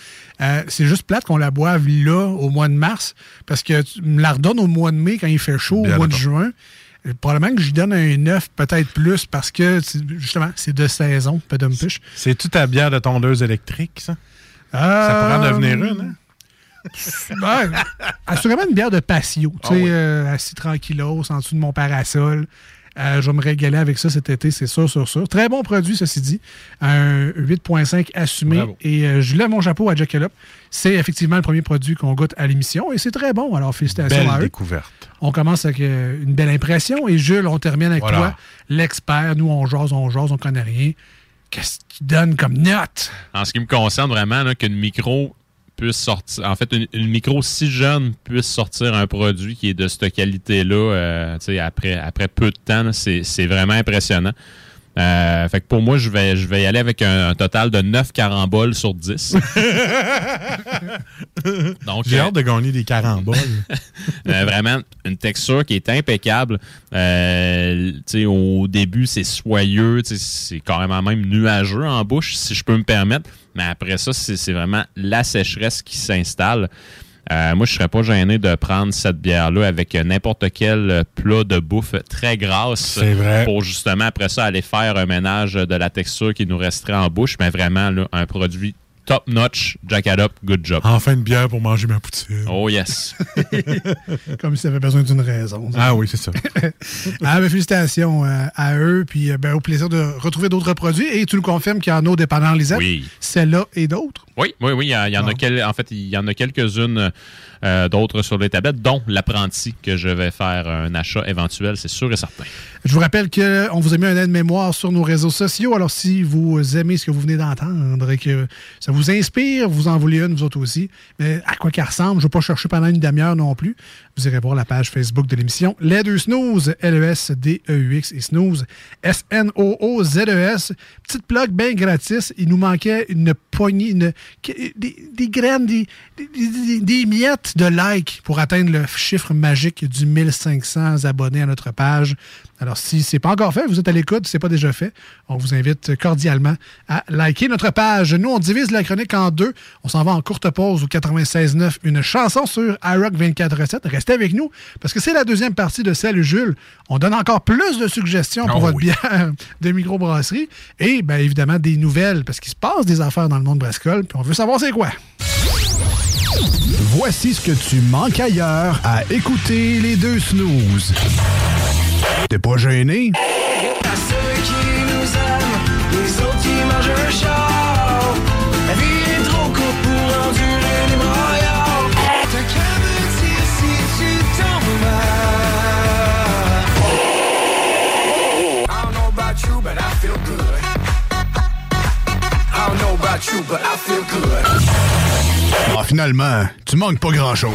Euh, c'est juste plate qu'on la boive là, au mois de mars, parce que tu me la redonnes au mois de mai quand il fait chaud, Bien au mois de juin. Euh, Probablement que j'y donne un 9, peut-être plus, parce que, justement, c'est de saison, pas piche. C'est-tu ta bière de tondeuse électrique, ça? Euh, Ça pourrait en devenir une, hein? Ben, assurément une bière de patio. Ah tu sais, euh, assis tranquillos, en dessous de mon parasol. Euh, je vais me régaler avec ça cet été, c'est sûr, sûr, sûr. Très bon produit, ceci dit. Un 8.5 assumé. Bravo. Et euh, je lève mon chapeau à Jackalope. C'est effectivement le premier produit qu'on goûte à l'émission et c'est très bon. Alors, félicitations Belle à eux. découverte. On commence avec euh, une belle impression. Et Jules, on termine avec Voilà. toi, l'expert. Nous, on jase, on jase, on connaît rien. Qu'est-ce que tu donnes comme note? En ce qui me concerne vraiment, là, qu'une micro puisse sortir, en fait, une, une micro si jeune puisse sortir un produit qui est de cette qualité-là, euh, tu sais, après, après peu de temps, c'est c'est vraiment impressionnant. Euh, fait que pour moi, je vais, je vais y aller avec un, un total de 9 caramboles sur 10. Donc, J'ai euh, hâte de gagner des caramboles. Euh, vraiment, une texture qui est impeccable. Tu sais, au début, c'est soyeux, tu sais, c'est carrément même nuageux en bouche, si je peux me permettre. Mais après ça, c'est vraiment la sécheresse qui s'installe. Euh, moi, je serais pas gêné de prendre cette bière-là avec n'importe quel plat de bouffe très grasse. C'est vrai. Pour justement, après ça, aller faire un ménage de la texture qui nous resterait en bouche. Mais vraiment, là, un produit top-notch, Jackalope, good job. Enfin, une bière pour manger ma poutine. Oh yes. Comme si ça avait besoin d'une raison. Ah oui, c'est ça. Ah, ben, félicitations euh, à eux, puis euh, ben, au plaisir de retrouver d'autres produits. Et tu nous confirmes qu'il y en a au dépendant Lisette. Oui. Celle-là et d'autres? Oui, oui, oui. Il y, a- il y en a quel- en fait, il y en a quelques-unes euh, d'autres sur les tablettes, dont l'apprenti que je vais faire un achat éventuel, c'est sûr et certain. Je vous rappelle qu'on vous a mis un aide-mémoire sur nos réseaux sociaux. Alors, si vous aimez ce que vous venez d'entendre et que ça vous inspire, vous en voulez une, vous autres aussi, mais à quoi qu'elle ressemble, je ne vais pas chercher pendant une demi-heure non plus. Vous irez voir la page Facebook de l'émission. Les deux snooze, L-E-S-D-E-U-X et snooze, S-N-O-O-Z-E-S. Petite plug bien gratis. Il nous manquait une poignée, une- des, des graines, des- des- des miettes de like pour atteindre le chiffre magique du 1500 abonnés à notre page. Alors, si c'est pas encore fait, vous êtes à l'écoute, c'est pas déjà fait, on vous invite cordialement à liker notre page. Nous, on divise la chronique en deux. On s'en va en courte pause au 96.9, une chanson sur iRock 24.7. Restez avec nous, parce que c'est la deuxième partie de Salut Jules. On donne encore plus de suggestions pour Oh votre oui. bière de microbrasserie et, bien évidemment, des nouvelles, parce qu'il se passe des affaires dans le monde brascole, puis on veut savoir c'est quoi. Voici ce que tu manques ailleurs à écouter les deux snooze. T'es pas gêné? À ceux qui nous aiment, les autres qui mangent un char. La vie est trop courte pour endurer les broyards. T'as qu'à me dire si tu t'en vas. I don't know about you, but I feel good. I don't know about you, but I feel good. Ah, finalement, tu manques pas grand-chose.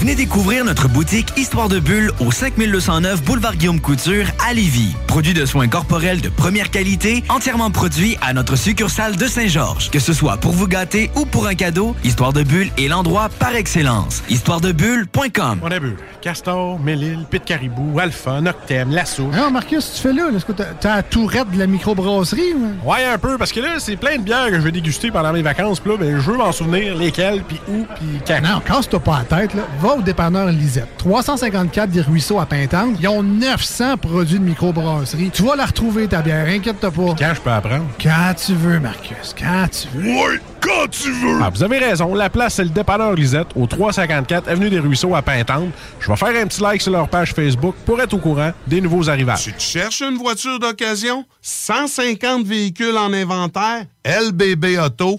Venez découvrir notre boutique Histoire de Bulle au 5209 Boulevard Guillaume Couture à Lévis. Produit de soins corporels de première qualité, entièrement produit à notre succursale de Saint-Georges. Que ce soit pour vous gâter ou pour un cadeau, Histoire de Bulle est l'endroit par excellence. Histoiredebulle.com On a bu. Castor, Mélile, Pit Caribou, Alpha, Noctem, Lasso. Non, Marcus, tu fais là? là? Est-ce que t'as- t'as la tourette de la microbrasserie? ou? Ouais, un peu, parce que là, c'est plein de bières que je vais déguster pendant mes vacances. Puis là, ben, je veux m'en souvenir lesquelles, puis où, puis quand. Non, casse-toi pas la tête. Là. Va au dépanneur Lisette. 354 des Ruisseaux à Pintante. Ils ont 900 produits de microbrasserie. Tu vas la retrouver, ta bière. Inquiète-toi pas. Quand je peux apprendre? Quand tu veux, Marcus. Quand tu veux. Ouais, quand tu veux! Ah, vous avez raison. La place, c'est le dépanneur Lisette, au 354 Avenue des Ruisseaux à Pintante. Je vais faire un petit like sur leur page Facebook pour être au courant des nouveaux arrivages. Tu cherches une voiture d'occasion? 150 véhicules en inventaire? LBBauto.com.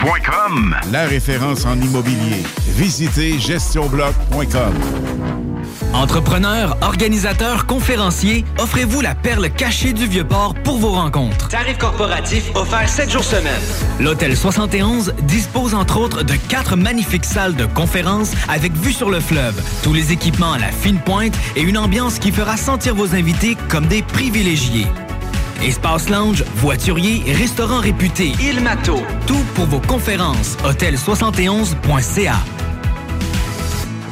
la référence en immobilier. Visitez gestionbloc.com. Entrepreneurs, organisateurs, conférenciers, offrez-vous la perle cachée du Vieux-Port pour vos rencontres. Tarif corporatif offert 7 jours semaine. L'Hôtel 71 dispose entre autres de quatre magnifiques salles de conférences avec vue sur le fleuve, tous les équipements à la fine pointe et une ambiance qui fera sentir vos invités comme des privilégiés. Espace lounge, voiturier, restaurant réputé, Il Mato, tout pour vos conférences. Hôtel71.ca.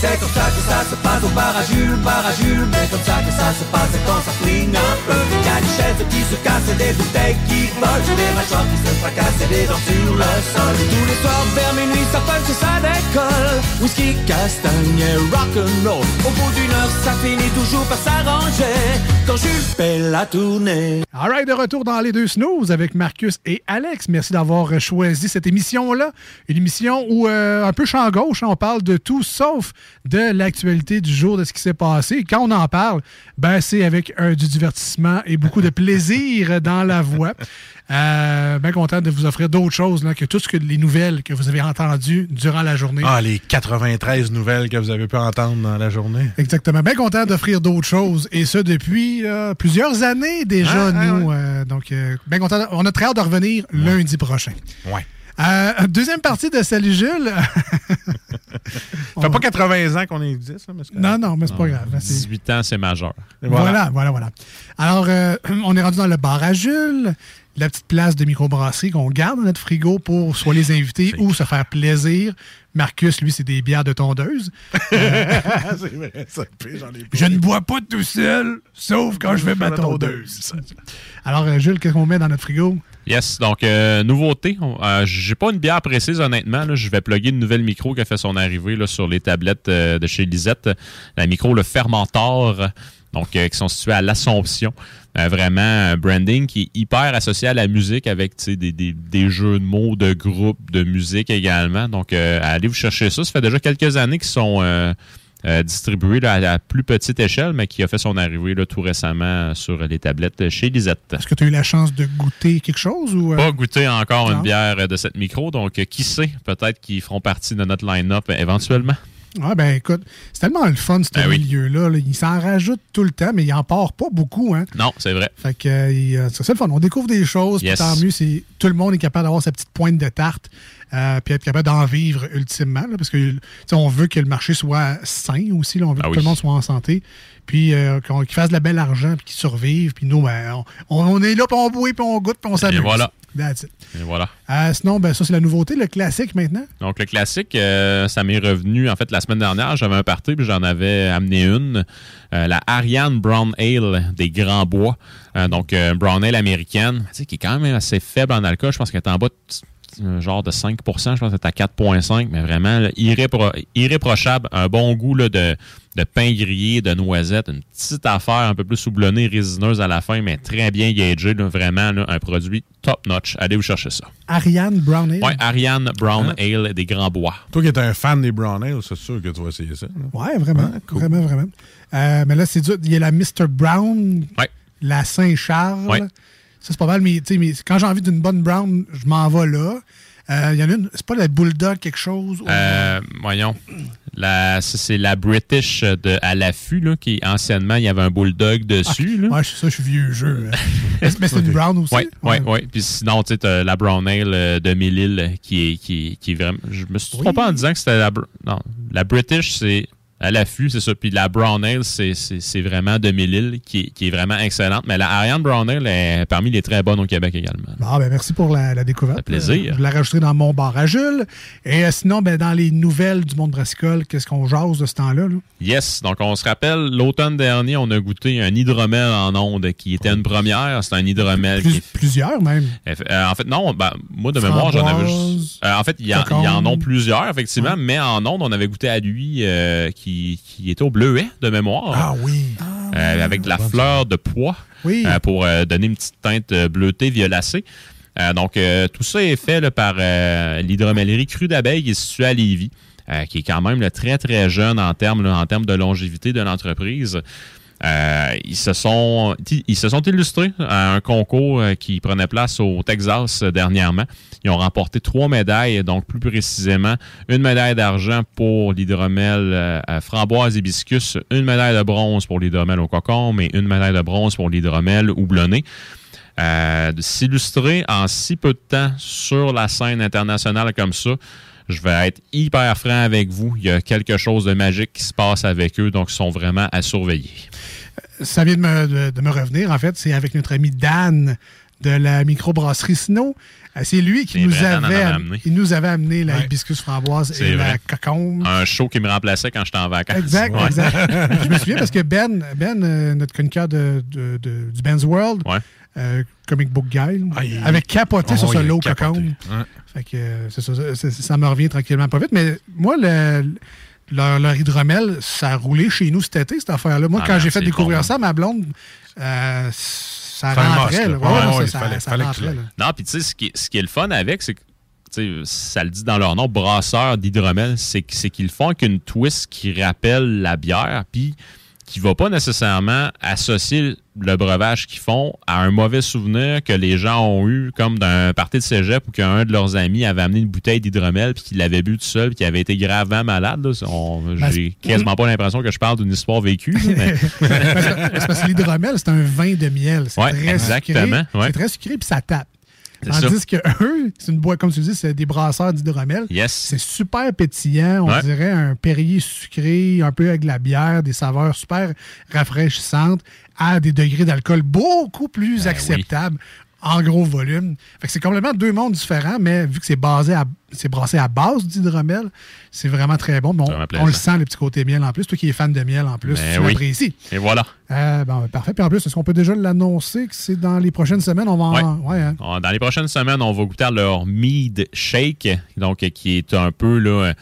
C'est comme ça que ça se passe au bar à Jules, bar à Jules Mais comme ça que ça se passe quand ça flingue un peu Y'a des chaises qui se cassent, des bouteilles qui volent Des machins qui se fracasser des dents sur le sol. Tous les soirs vers minuit, ça punch et ça décolle. Whisky, castagne et rock'n'roll. Au bout d'une heure, ça finit toujours par s'arranger. Quand Jules fait la tournée. All right, de retour dans les deux snooze avec Marcus et Alex. Merci d'avoir choisi cette émission-là. Une émission où, euh, un peu champ gauche, on parle de tout sauf de l'actualité du jour, de ce qui s'est passé. Quand on en parle, ben, c'est avec un, du divertissement et beaucoup de plaisir dans la voix. Euh, bien content de vous offrir d'autres choses là, que tout ce que les nouvelles que vous avez entendues durant la journée. Ah, les 93 nouvelles que vous avez pu entendre dans la journée. Exactement. Bien content d'offrir d'autres choses. Et ça depuis euh, plusieurs années déjà, nous. Euh, donc, euh, bien content. On a très hâte de revenir lundi prochain. Ouais. Euh, deuxième partie de Salut Jules. Ça fait pas 80 ans qu'on est 10, ça, mais Non, non, mais c'est pas grave. C'est- 18 ans, c'est majeur. Voilà, voilà, voilà. Alors, euh, on est rendu dans le bar à Jules, la petite place de microbrasserie qu'on garde dans notre frigo pour soit les invités ou se faire plaisir. Marcus, lui, c'est des bières de tondeuse. c'est vrai, ça fait, j'en ai Je ne bois pas tout seul, sauf quand je fais ma tondeuse. Alors, euh, Jules, qu'est-ce qu'on met dans notre frigo? Yes, donc euh, nouveauté. Euh, J'ai pas une bière précise honnêtement. là. Je vais plugger une nouvelle micro qui a fait son arrivée là, sur les tablettes euh, de chez Lisette. La micro le Fermentor, donc euh, qui sont situés à l'Assomption. Euh, vraiment un branding qui est hyper associé à la musique avec des, des, des jeux de mots, de groupes, de musique également. Donc allez vous chercher ça. Ça fait déjà quelques années qu'ils sont euh, distribués là, à la plus petite échelle, mais qui a fait son arrivée là, tout récemment sur les tablettes chez Lisette. Est-ce que tu as eu la chance de goûter quelque chose? ou euh, Pas goûté encore Non. une bière euh, de cette micro, donc qui sait, peut-être qu'ils feront partie de notre line-up éventuellement. Ah ben écoute, c'est tellement le fun, ce Ben milieu-là. là. Il s'en rajoute tout le temps, mais il en part pas beaucoup. Hein? Non, c'est vrai. Fait que euh, c'est le fun. On découvre des choses, puis Yes. tant mieux, c'est tout le monde est capable d'avoir sa petite pointe de tarte, euh, puis être capable d'en vivre ultimement, là, parce que on veut que le marché soit sain aussi, là, on veut Ah que oui. tout le monde soit en santé, puis euh, qu'on- qu'ils fassent de la belle argent, puis qu'ils survivent, puis nous, ben, on, on est là, puis on boit, puis on goûte, puis on s'amuse. voilà. That's it. Et voilà. Euh, sinon, ben, ça c'est la nouveauté, le classique maintenant. Donc, le classique, euh, ça m'est revenu, en fait, la semaine dernière, j'avais un party, puis j'en avais amené une, euh, la Ariane Brown Ale des Grands Bois. Donc, Brown Ale américaine, tu sais, qui est quand même assez faible en alcool. Je pense qu'elle est en bas de genre de 5% je pense qu'elle est à 4,5 mais vraiment là, irrépro- irréprochable. Un bon goût là, de, de pain grillé, de noisettes, une petite affaire un peu plus soublonnée, résineuse à la fin, mais très bien gagée. là. vraiment, là, un produit top-notch. Allez vous chercher ça. Ariane Brown Ale? Ouais, Ariane Brown Hein? Ale des Grands Bois. Toi qui es un fan des Brown Ale, c'est sûr que tu vas essayer ça. là. Ouais, vraiment. Vraiment, vraiment. Euh, mais là, c'est dur. Il y a la Mr. Brown, la Saint-Charles. Ouais. Ça, c'est pas mal, mais, tu sais, mais quand j'ai envie d'une bonne brown, je m'en vais là. Euh, Il y en a une, c'est pas la Bulldog quelque chose? ou- Euh, voyons. La, ça, c'est la British de, à l'affût, là, qui anciennement, il y avait un bulldog dessus. là. Ouais, c'est ça, je suis vieux jeu. hein. mais c'est une brown aussi? Oui, oui, oui. Puis sinon, tu sais, la Brown Ale euh, de Mille qui est, qui, est- qui est vraiment. Je me suis trompé en disant que c'était la. Non, la British, c'est à l'affût, c'est ça. Puis la Brown Ale, c'est- vraiment de Mille qui, est- qui est vraiment excellente. Mais la Ariane Brown Ale est parmi les très bonnes au Québec également. Ah, ben merci pour la, la découverte. plaisir. Euh, je l'ai rajouté dans mon bar à Jules. Et euh, sinon, ben, dans les nouvelles du monde brassicole, qu'est-ce qu'on jase de ce temps-là? là? Yes, donc on se rappelle, l'automne dernier, on a goûté un hydromel en onde qui était une première. C'est un hydromel Plus- qui plusieurs même. Euh, en fait, non, ben, moi, de mémoire, j'en avais juste. En fait, il y, en- ont plusieurs, effectivement, mais en ondes, on avait goûté à lui euh, qui, qui était au bleuet, de mémoire. Ah oui. Euh, avec de la fleur de pois Oui. euh, pour euh, donner une petite teinte bleutée, violacée. Donc, tout ça est fait là, par l'hydromellerie Cru d'abeille qui est située à Lévis, qui est quand même là, très, très jeune en termes, là, en termes de longévité de l'entreprise. Euh, ils, se sont, ils se sont illustrés à un concours euh, qui prenait place au Texas euh, dernièrement. Ils ont remporté trois médailles, donc plus précisément une médaille d'argent pour l'hydromel euh, à framboise hibiscus, une médaille de bronze pour l'hydromel au cocon, mais une médaille de bronze pour l'hydromel houblonné. Euh, s'illustrer en si peu de temps sur la scène internationale comme ça, je vais être hyper franc avec vous. Il y a quelque chose de magique qui se passe avec eux, donc ils sont vraiment à surveiller. Ça vient de me, de- de me revenir, en fait. C'est avec notre ami Dan de la microbrasserie Sino. Euh, C'est lui qui nous, vrai, avait, avait am- amené. il nous avait amené la Ouais. hibiscus framboise et la cocon. Un show qui me remplaçait quand j'étais en vacances. Exact, Ouais. exact. je me souviens parce que Ben, ben euh, notre chroniqueur de, de- de- du Ben's World, euh, comic book guy, Ah, il- avait capoté Oh, sur ce capoté. cocon. Fait que euh, c'est ça, ça, ça me revient tranquillement pas vite. Mais moi, le, leur, leur hydromel, ça a roulé chez nous cet été, cette affaire-là. Moi, Ah, quand j'ai fait découvrir bon. ça à ma blonde, euh, ça rentrait. non, ouais, ça- il fallait- ça fallait que rentrait, tu là. Non, puis tu sais, ce qui, ce qui est le fun avec, c'est que tu sais, ça le dit dans leur nom, brasseur d'hydromel, c'est que- c'est qu'ils font avec une twist qui rappelle la bière, puis qui va pas nécessairement associer le breuvage qu'ils font à un mauvais souvenir que les gens ont eu comme d'un party de cégep ou qu'un de leurs amis avait amené une bouteille d'hydromel puis qu'il l'avait bu tout seul puis qu'il avait été gravement malade. là. On- Ben, J'ai quasiment pas l'impression que je parle d'une histoire vécue. mais- c'est parce que l'hydromel, c'est un vin de miel. C'est Ouais, très exactement, sucré. ouais. C'est très sucré, puis ça tape. Tandis que eux, c'est une boîte, comme tu dis, c'est des brasseurs d'hydromel. Yes. C'est super pétillant. On Ouais. dirait un Perrier sucré, un peu avec de la bière, des saveurs super rafraîchissantes, à des degrés d'alcool beaucoup plus Ben acceptables. En gros volume. Fait que c'est complètement deux mondes différents, mais vu que c'est basé à c'est brassé à base d'hydromel, c'est vraiment très bon. Bon, Vraiment on le sent, les petits côtés miel en plus. Toi qui es fan de miel en plus, Ben tu oui. l'apprécies. Et voilà. Euh, bon, parfait. Puis en plus, est-ce qu'on peut déjà l'annoncer que c'est dans les prochaines semaines? On va en... ouais, hein. Dans les prochaines semaines, on va goûter à leur Mead Shake, donc qui est un peu là,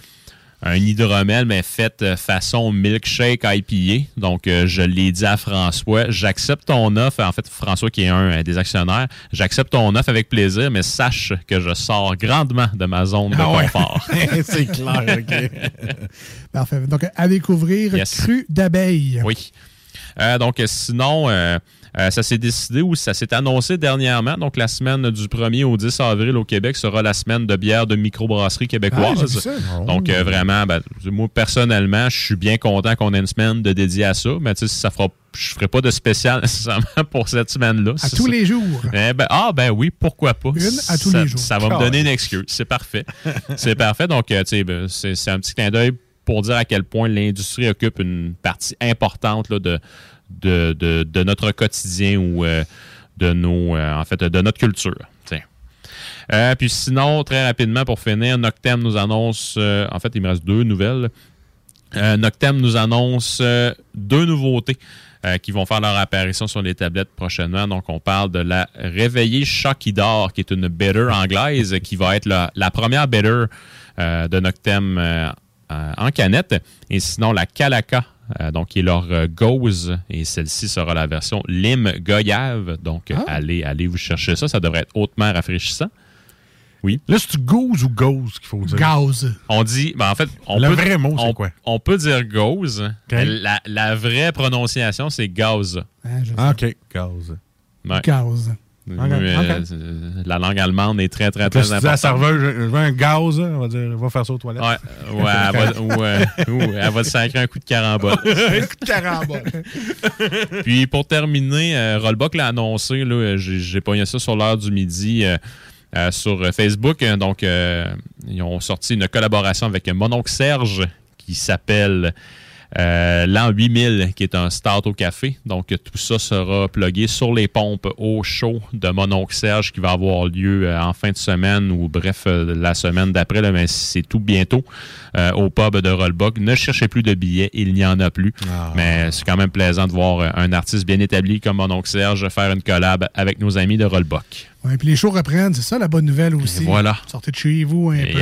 un hydromel, mais fait euh, façon milkshake IPA. Donc, euh, je l'ai dit à François, j'accepte ton offre. En fait, François, qui est un euh, des actionnaires, j'accepte ton offre avec plaisir, mais sache que je sors grandement de ma zone de Ah ouais. confort. c'est clair, OK. Parfait. Donc, à découvrir Yes. Cru d'abeille. Oui. Euh, donc, sinon, euh, euh, ça s'est décidé ou ça s'est annoncé dernièrement. Donc, la semaine du 1er au 10 avril au Québec sera la semaine de bière de microbrasserie Ah, québécoise. ça. donc, euh, vraiment, ben, moi, personnellement, je suis bien content qu'on ait une semaine de dédiée à ça. Mais tu sais, ça fera, je ferai pas de spécial nécessairement pour cette semaine-là. À tous ça. les jours. Eh ben, ah, ben oui, pourquoi pas? Une à tous Ça- les jours. Ça va me donner une excuse. C'est parfait. c'est parfait. Donc, euh, tu sais, ben, c'est c'est un petit clin d'œil pour dire à quel point l'industrie occupe une partie importante là, de, de, notre quotidien ou euh, de nos euh, en fait de notre culture. Euh, puis sinon, très rapidement pour finir, Noctem nous annonce, en fait, il me reste deux nouvelles. Noctem nous annonce deux nouveautés qui vont faire leur apparition sur les tablettes prochainement. Donc, on parle de la Réveillée Shocky d'or, qui est une bitter anglaise, qui va être la, première bitter euh, de Noctem en canette. Et sinon, la Calaca, donc qui est leur euh, gauze, et celle-ci sera la version lime goyave. Donc, euh, allez, allez vous chercher ça. Ça devrait être hautement rafraîchissant. Oui. Là, c'est-tu gauze ou gauze qu'il faut dire? Gauze. On dit, ben en fait, on Le peut, vrai mot, c'est on- quoi? On peut dire gauze. La, la vraie prononciation, c'est gauze. Ah, OK, gauze. Ouais. Gauze. Oui, euh, La langue allemande est très, très, très si dis à la importante. serveuse, je veux un gaz, on va dire, va faire ça aux toilettes. Ouais, ouais, elle va, ou, euh, ou elle va te sacrer un coup de carambole. un coup de carambole. Puis pour terminer, euh, Rollbuck l'a annoncé, là, j'ai, pogné ça sur l'heure du midi euh, sur Facebook. Donc, ils ont sorti une collaboration avec Mononcle Serge qui s'appelle euh, l'an 8000, qui est un start au café. Donc, tout ça sera plugué sur les pompes au chaud de Mononcle Serge qui va avoir lieu euh, en fin de semaine ou bref, euh, la semaine d'après, mais c'est tout bientôt euh, au pub de Rollbuck. Ne cherchez plus de billets, il n'y en a plus. Mais c'est quand même plaisant de voir un artiste bien établi comme Mononcle Serge faire une collab avec nos amis de Rollbuck. Ouais, puis les shows reprennent, c'est ça la bonne nouvelle aussi. voilà. Sortez de chez vous un peu.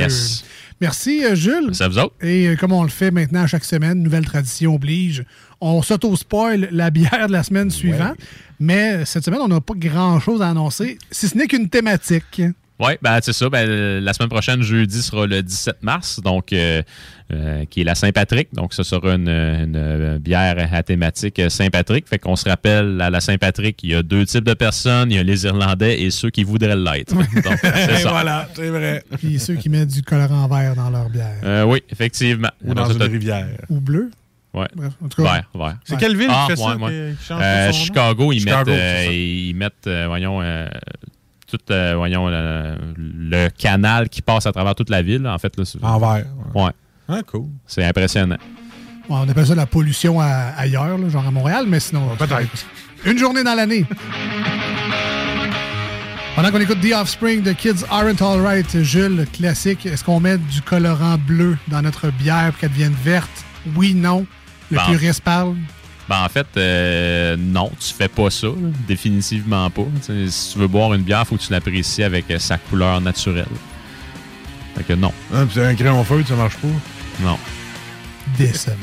Merci, euh, Jules. Ça vous autres? Et euh, comme on le fait maintenant à chaque semaine, nouvelle tradition oblige, on s'auto-spoil la bière de la semaine suivante. Mais cette semaine, on n'a pas grand-chose à annoncer, si ce n'est qu'une thématique. Oui, ben c'est ça. Ben, euh, la semaine prochaine, jeudi, sera le 17 mars, donc euh, euh, qui est la Saint-Patrick. Donc, ce sera une, une, euh, bière à thématique Saint-Patrick. Fait qu'on se rappelle, à la Saint-Patrick, il y a deux types de personnes. Il y a les Irlandais et ceux qui voudraient l'être. Donc, c'est Et ça. voilà, c'est vrai. Puis ceux qui mettent du colorant vert dans leur bière. Euh, oui, effectivement. Ou dans une rivière. Ou bleu. Ouais. Bref, en tout cas. Vert, vert. C'est quelle ville Ah, qui fait ouais, ça, ouais. qui- Euh? Chicago, ils Chicago, mettent, euh, ils mettent, euh, voyons, euh, tout, euh, voyons, le, le canal qui passe à travers toute la ville. En fait, là, c'est- En vert. Ouais. Ah, cool. C'est impressionnant. Ouais, on appelle ça la pollution à- ailleurs, là, genre à Montréal, mais sinon. Peut-être. Une journée dans l'année. Pendant qu'on écoute The Offspring de Kids Aren't Alright, Jules, classique, est-ce qu'on met du colorant bleu dans notre bière pour qu'elle devienne verte? Oui, non. Le Bon. puriste parle. Ben, en fait, euh, non, tu fais pas ça. là. Définitivement pas. Si tu veux boire une bière, faut que tu l'apprécies avec euh, sa couleur naturelle. Fait que non. Ah, puis c'est un crayon feuille, ça marche pas? Non. Décevant.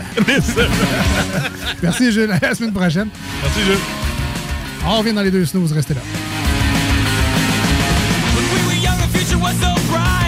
Merci, Jules. À la semaine prochaine. Merci, Jules. On revient dans les deux snooze. Restez là. we were young, the future was so bright.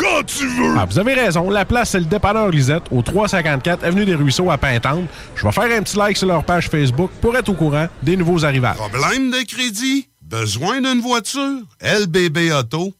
quand tu veux! Ah, vous avez raison. La place, c'est le dépanneur Lisette, au 354 Avenue des Ruisseaux à Pintante. Je vais faire un petit like sur leur page Facebook pour être au courant des nouveaux arrivages. Problème de crédit? Besoin d'une voiture? lbbauto.com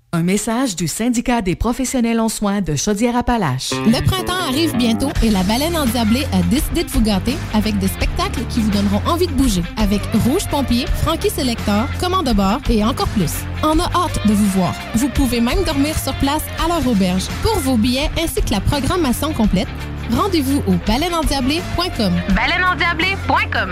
Un message du syndicat des professionnels en soins de Chaudière-Appalaches. Le printemps arrive bientôt et la baleine endiablée a décidé de vous gâter avec des spectacles qui vous donneront envie de bouger. Avec Rouge Pompier, Frankie Selector, Commande de bord et encore plus. On a hâte de vous voir. Vous pouvez même dormir sur place à leur auberge. Pour vos billets ainsi que la programmation complète, rendez-vous au baleineendiablée.com. Baleineendiablée.com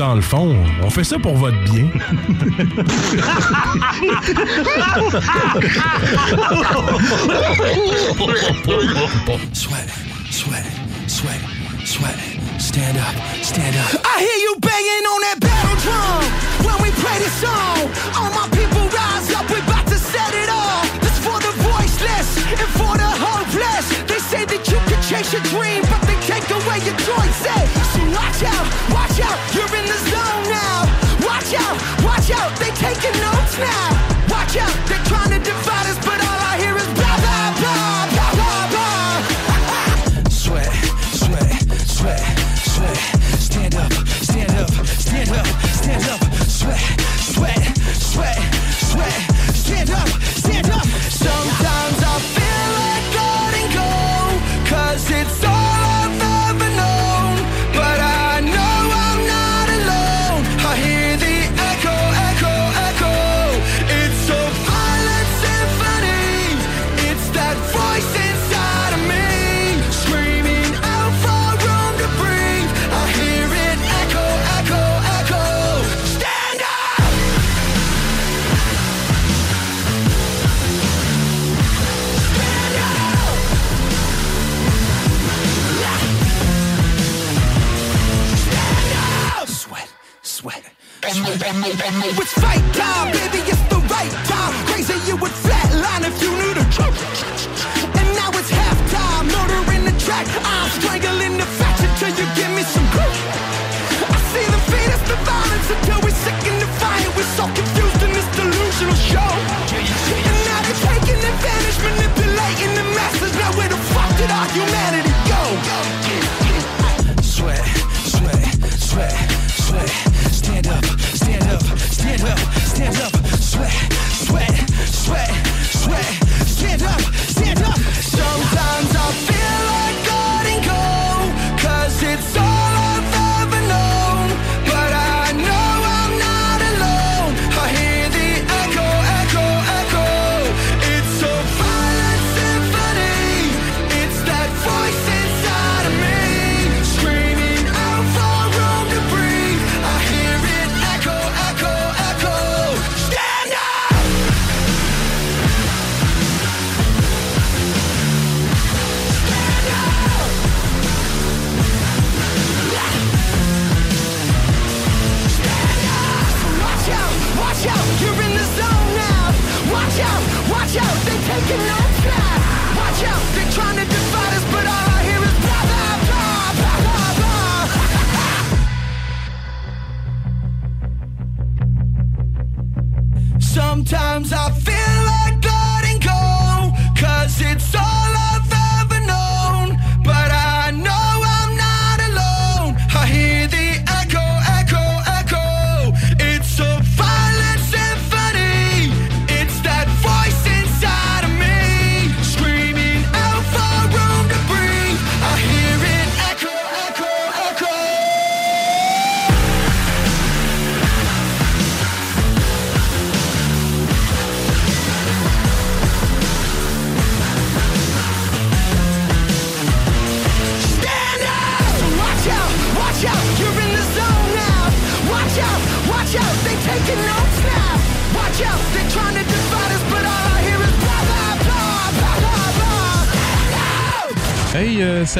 Dans le fond, on fait ça pour votre bien. Sweat, sweat, sweat, sweat. Stand up, stand up. I hear you banging on that battle drum when we play this song. All my people rise up, we about to set it off. This for the voiceless and for the hopeless. They say that you can chase your dream, but they take away your choices. So watch out, watch out, now. Watch out, It's fight time, baby, it's the right time. Crazy, you would flatline if you knew the truth. And now it's halftime, murder in the track. I'm strangling the faction till you give me some proof. I see the feed us the violence until we're sick and defiant. We're so confused in this delusional show. And now they're taking advantage, manipulating the masses. Now where the fuck did our humanity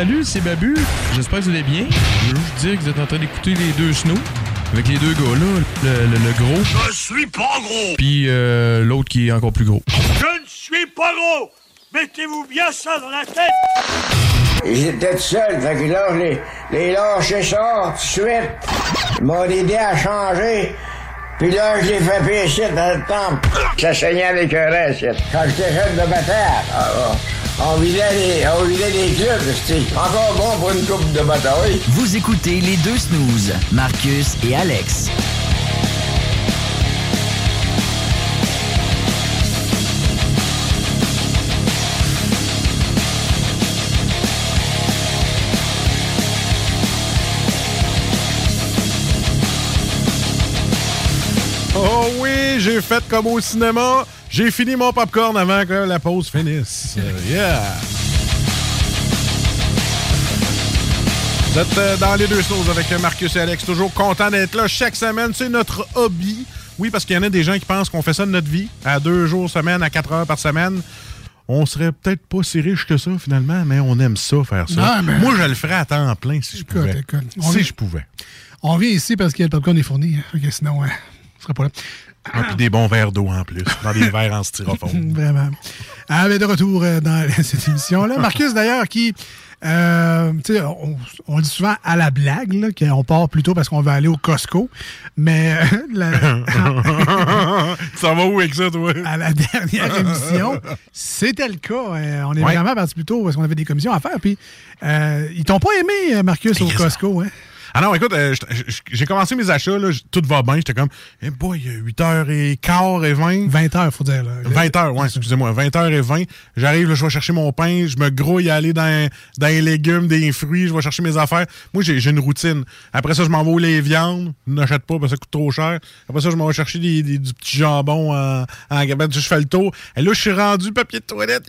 salut, c'est Babu. J'espère que vous allez bien. Je veux juste dire que vous êtes en train d'écouter les deux snows. Avec les deux gars là, le, le- le gros. Je suis pas gros. Puis euh, l'autre qui est encore plus gros. Je ne suis pas gros. Mettez-vous bien ça dans la tête. Ils étaient tout seuls, fait que là, je les, les lâché ça tout de suite. Ils m'ont aidé à changer. Puis là, je les fait pécher dans le temple. Ça saignait avec un reste. Quand j'étais jeune de bataille, ah, ah, on vidait les, on vidait les clubs, c'était encore bon pour une coupe de bataille. Vous écoutez les deux snooze, Marcus et Alex. Oh oui, j'ai fait comme au cinéma. J'ai fini mon popcorn avant que la pause finisse. Euh, yeah! Vous êtes euh, dans les deux choses avec Marcus et Alex. Toujours content d'être là chaque semaine. C'est notre hobby. Oui, parce qu'il y en a des gens qui pensent qu'on fait ça de notre vie, à deux jours semaine, à quatre heures par semaine. On serait peut-être pas si riche que ça, finalement, mais on aime ça, faire ça. Non, mais- Moi, je le ferais à temps plein si je pouvais. écoute, on si est- je pouvais. On vient ici parce que le popcorn est fourni. hein. Sinon, on serait pas là. Ah, puis des bons verres d'eau en plus, dans des verres en styrofoam. Vraiment. Ah, mais de retour euh, dans cette émission-là. Marcus, d'ailleurs, qui. euh, tu sais, on, on dit souvent à la blague, qu'on part plutôt parce qu'on veut aller au Costco. Mais euh, la- ça va où avec ça, toi? à la dernière émission, c'était le cas. Euh, on est Ouais. vraiment parti plus tôt parce qu'on avait des commissions à faire. Puis, euh, ils t'ont pas aimé, euh, Marcus, au Costco. Hein? Ah non, écoute, euh, j'ai commencé mes achats, là, tout va bien. J'étais comme, eh boy, 8h15 et 20. 20h, faut dire. Là. 20h, ouais, excusez-moi. 20h et 20. J'arrive, là, je vais chercher mon pain, je me grouille à aller dans, dans les légumes, des fruits, je vais chercher mes affaires. Moi, j'ai une routine. Après ça, je m'en vais aux les viandes. Je n'achète pas parce que ça coûte trop cher. Après ça, je m'en vais chercher des, des- du petit jambon en, en. Je fais le tour. Et là, je suis rendu papier de toilette.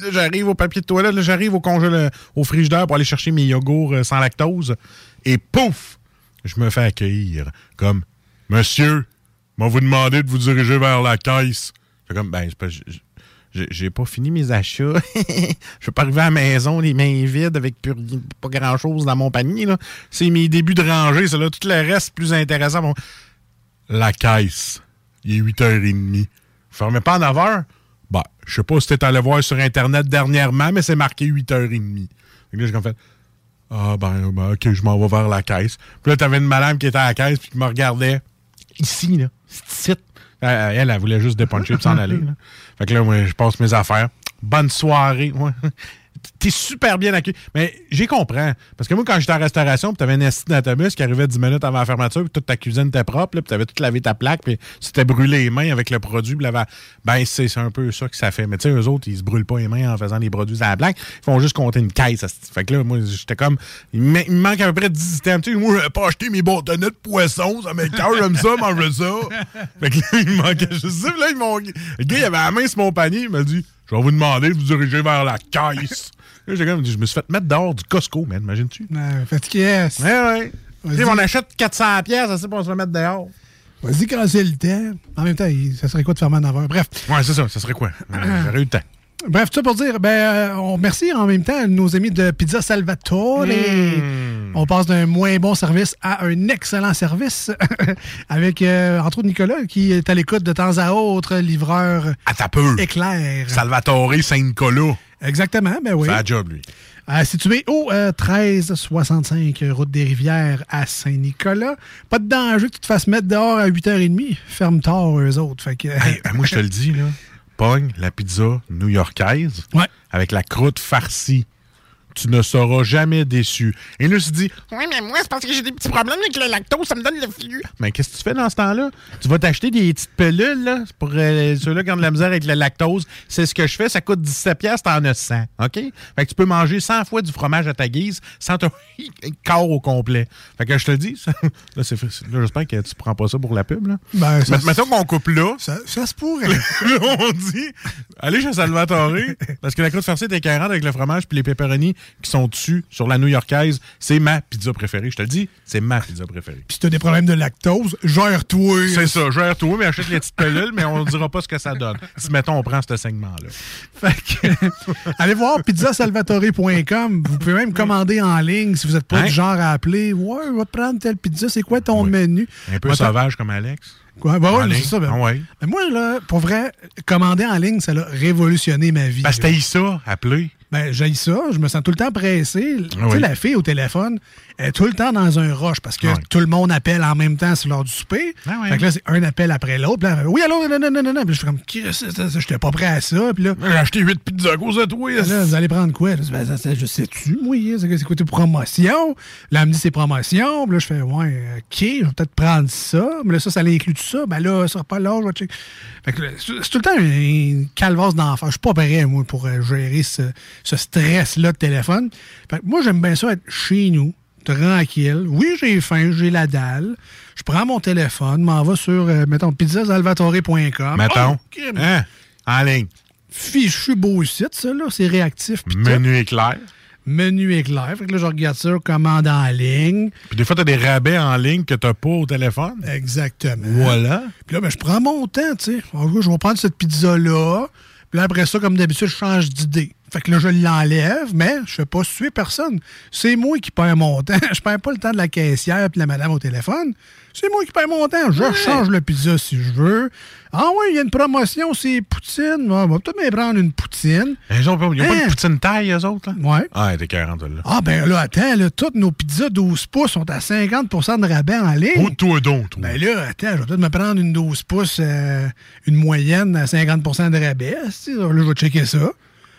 Là, j'arrive au papier de toilette. Là, j'arrive au congèle, au frigidaire pour aller chercher mes yogourts euh, sans lactose. Et pouf! Je me fais accueillir comme Monsieur, m'a vous demandé de vous diriger vers la caisse. C'est comme, ben, c'est j'ai- pas fini mes achats. je peux pas arriver à la maison les mains vides avec pas grand chose dans mon panier. C'est mes débuts de rangée, ça là. Tout le reste plus intéressant. La caisse. Il est 8h30. Vous fermez pas à 9h? Bah, je sais pas si t'es allé voir sur Internet dernièrement, mais c'est marqué 8h30. Fait que là, j'ai comme fait, ah, ben, ben, ok, je m'en vais vers la caisse. Puis là, t'avais une madame qui était à la caisse puis qui me regardait ici, là. C'est elle, elle, elle voulait juste dépuncher et s'en aller. là. Fait que là, moi, je passe mes affaires. Bonne soirée. Ouais. T'es super bien accueilli. Mais j'ai compris. Parce que moi, quand j'étais en restauration, puis t'avais un esti d'autobus qui arrivait 10 minutes avant la fermeture, puis toute ta cuisine était propre, là, puis t'avais tout lavé ta plaque, puis t'es brûlé les mains avec le produit, puis ben, c'est c'est un peu ça que ça fait. Mais tu sais, eux autres, ils se brûlent pas les mains en faisant des produits à la plaque. Ils font juste compter une caisse. Fait que là, moi, j'étais comme. Il me il manque à peu près 10 items. Tu sais, moi, j'avais pas acheté mes bâtonnets de poisson. Ça m'écoeure, j'aime ça, manger ça. Fait que là, il me manquait juste ça. Là, m'ont- le gars, il avait la main sur mon panier. Il m'a dit Je vais vous demander de vous diriger vers la caisse. J'ai comme dit, je me suis fait mettre dehors du Costco, man, imagines-tu? Fatigué. yes. Ouais, ouais. On achète 400 pièces, ça c'est pour se mettre dehors. Vas-y, quand c'est le temps. En même temps, ça serait quoi de fermer à 9 h? Bref. Ouais, c'est ça, ça serait quoi? Euh, J'aurais eu le temps. Bref, tout ça pour dire, ben, euh, on remercie en même temps nos amis de Pizza Salvatore. Mm. On passe d'un moins bon service à un excellent service avec, euh, entre autres, Nicolas qui est à l'écoute de temps à autre, livreur À ta peu. éclair. Salvatore Saint-Nicolas. Exactement, ben oui. Fait la job, lui. Euh, situé au euh, 1365 Route des Rivières à Saint-Nicolas. Pas de danger que tu te fasses mettre dehors à 8h30. Ferme tard, eux autres. Fait que, Hey, moi, je te le dis, là. Pogne la pizza new-yorkaise avec la croûte farcie. Tu ne seras jamais déçu. Et là, je dit, Oui, mais moi, c'est parce que j'ai des petits problèmes avec le lactose, ça me donne le flux. mais qu'est-ce que tu fais dans ce temps-là? Tu vas t'acheter des petites pilules, là, pour euh, ceux-là qui ont de la misère avec le lactose. C'est ce que je fais, ça coûte 17 pièces, t'en as 100, OK? Fait que tu peux manger 100 fois du fromage à ta guise sans te corps au complet. Fait que je te le dis, ça- là, c'est- là, j'espère que tu prends pas ça pour la pub, là. Ben, ça- Mais- Mettons qu'on coupe là. Ça, ça se pourrait. Là, on dit, allez chez Salvatore, parce que la croûte farcie est écœurante avec le fromage puis les pepperonis qui sont dessus sur la new-yorkaise. C'est ma pizza préférée. Je te le dis, c'est ma pizza préférée. Puis si t'as des problèmes de lactose, gère-toi. C'est ça, gère toi, mais achète les petites pilules, mais on ne dira pas ce que ça donne. Si, mettons, on prend ce segment-là. Fait que, allez voir pizzasalvatore.com. Vous pouvez même commander en ligne si vous n'êtes pas Hein? du genre à appeler. Ouais, vais te prendre telle pizza. C'est quoi ton menu? Un peu Va sauvage comme Alex. Quoi? Ben En ouais, c'est ça. ben- Ah ouais. Mais moi, là, pour vrai, commander en ligne, ça a révolutionné ma vie. T'as eu ça, appeler. Ben, j'ai ça, je me sens tout le temps pressé. Tu sais, la fille au téléphone, est tout le temps dans un rush parce que tout le monde appelle en même temps sur l'heure du souper. ouais. Fait que là, c'est un appel après l'autre. Puis là, oui, allô, non, non, non, non. Puis je suis comme, j'étais pas prêt à ça. Puis là, J'ai acheté 8 pizzas à cause de toi. là, vous allez prendre quoi? Ben, ça, ça, je sais-tu, moi, hein, c'est quoi tes promotions? Là, elle me dit c'est promotion. Puis là, je fais, ouais, OK, je vais peut-être prendre ça. Mais là, ça, ça l'inclut tout ça. Ben là, ça sera pas checker. Fait que là, c'est c'est tout le temps une calvasse d'enfer. Je suis pas prêt, moi, pour euh, gérer ce, ce stress-là de téléphone. Fait que moi, j'aime bien ça être chez nous, tranquille. Oui, j'ai faim, j'ai la dalle. Je prends mon téléphone, m'en vais sur, euh, mettons, pizzasalvatore.com. Mettons. Oh. Hein? En ligne. Fichu beau site, ça, là. C'est réactif. Menu éclair. Menu éclair. Fait que là, je regarde ça, commande en ligne. Puis des fois, t'as des rabais en ligne que t'as pas au téléphone. Exactement. Voilà. Puis là, ben, je prends mon temps, tu sais. En gros, je vais prendre cette pizza-là. Puis là, après ça, comme d'habitude, je change d'idée. Fait que là, je l'enlève, mais je fais pas suer personne. C'est moi qui perds mon temps. Je perds pas le temps de la caissière puis de la madame au téléphone. C'est moi qui perds mon temps. Je change le pizza si je veux. Ah oui, il y a une promotion, c'est poutine. Ah, on va peut-être me prendre une poutine. Ils ont pas, ils ont pas Hein? de poutine taille, eux autres, là? Ouais. Ah, t'es 40, là. Ah, ben là, attends, là, toutes nos pizzas 12 pouces sont à 50% de rabais en ligne. Oh, toi donc, toi. Ben là, attends, je vais peut-être me prendre une 12 pouces, euh, une moyenne à 50% de rabais. Là, je vais checker ça.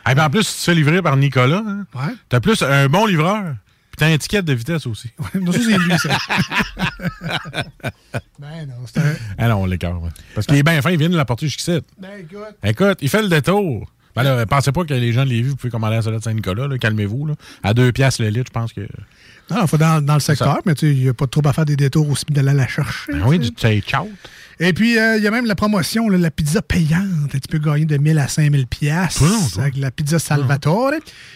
Ah, ben en plus, tu te fais livrer par Nicolas, hein, Ouais. t'as plus un bon livreur. Puis t'as un ticket de vitesse aussi. Non, ça, c'est lui, ça. ben non, c'est un. Ah non, on ouais. Parce qu'il est bien fin, il vient de l'apporter jusqu'ici. Ben écoute. Écoute, il fait le détour. Ben là, pensez pas que les gens de Lévis, vous pouvez commander à la salade Saint-Nicolas, là, calmez-vous. Là. À deux piastres le litre, je pense que. Non, il faut dans, dans le secteur, Ça. mais tu sais, il n'y a pas de trouble à faire des détours aussi d'aller la chercher. Ben oui, du ciao. Et puis, euh, il y a même la promotion, là, la pizza payante. Tu peux gagner de 1000 à 5000 pièces avec la pizza Salvatore.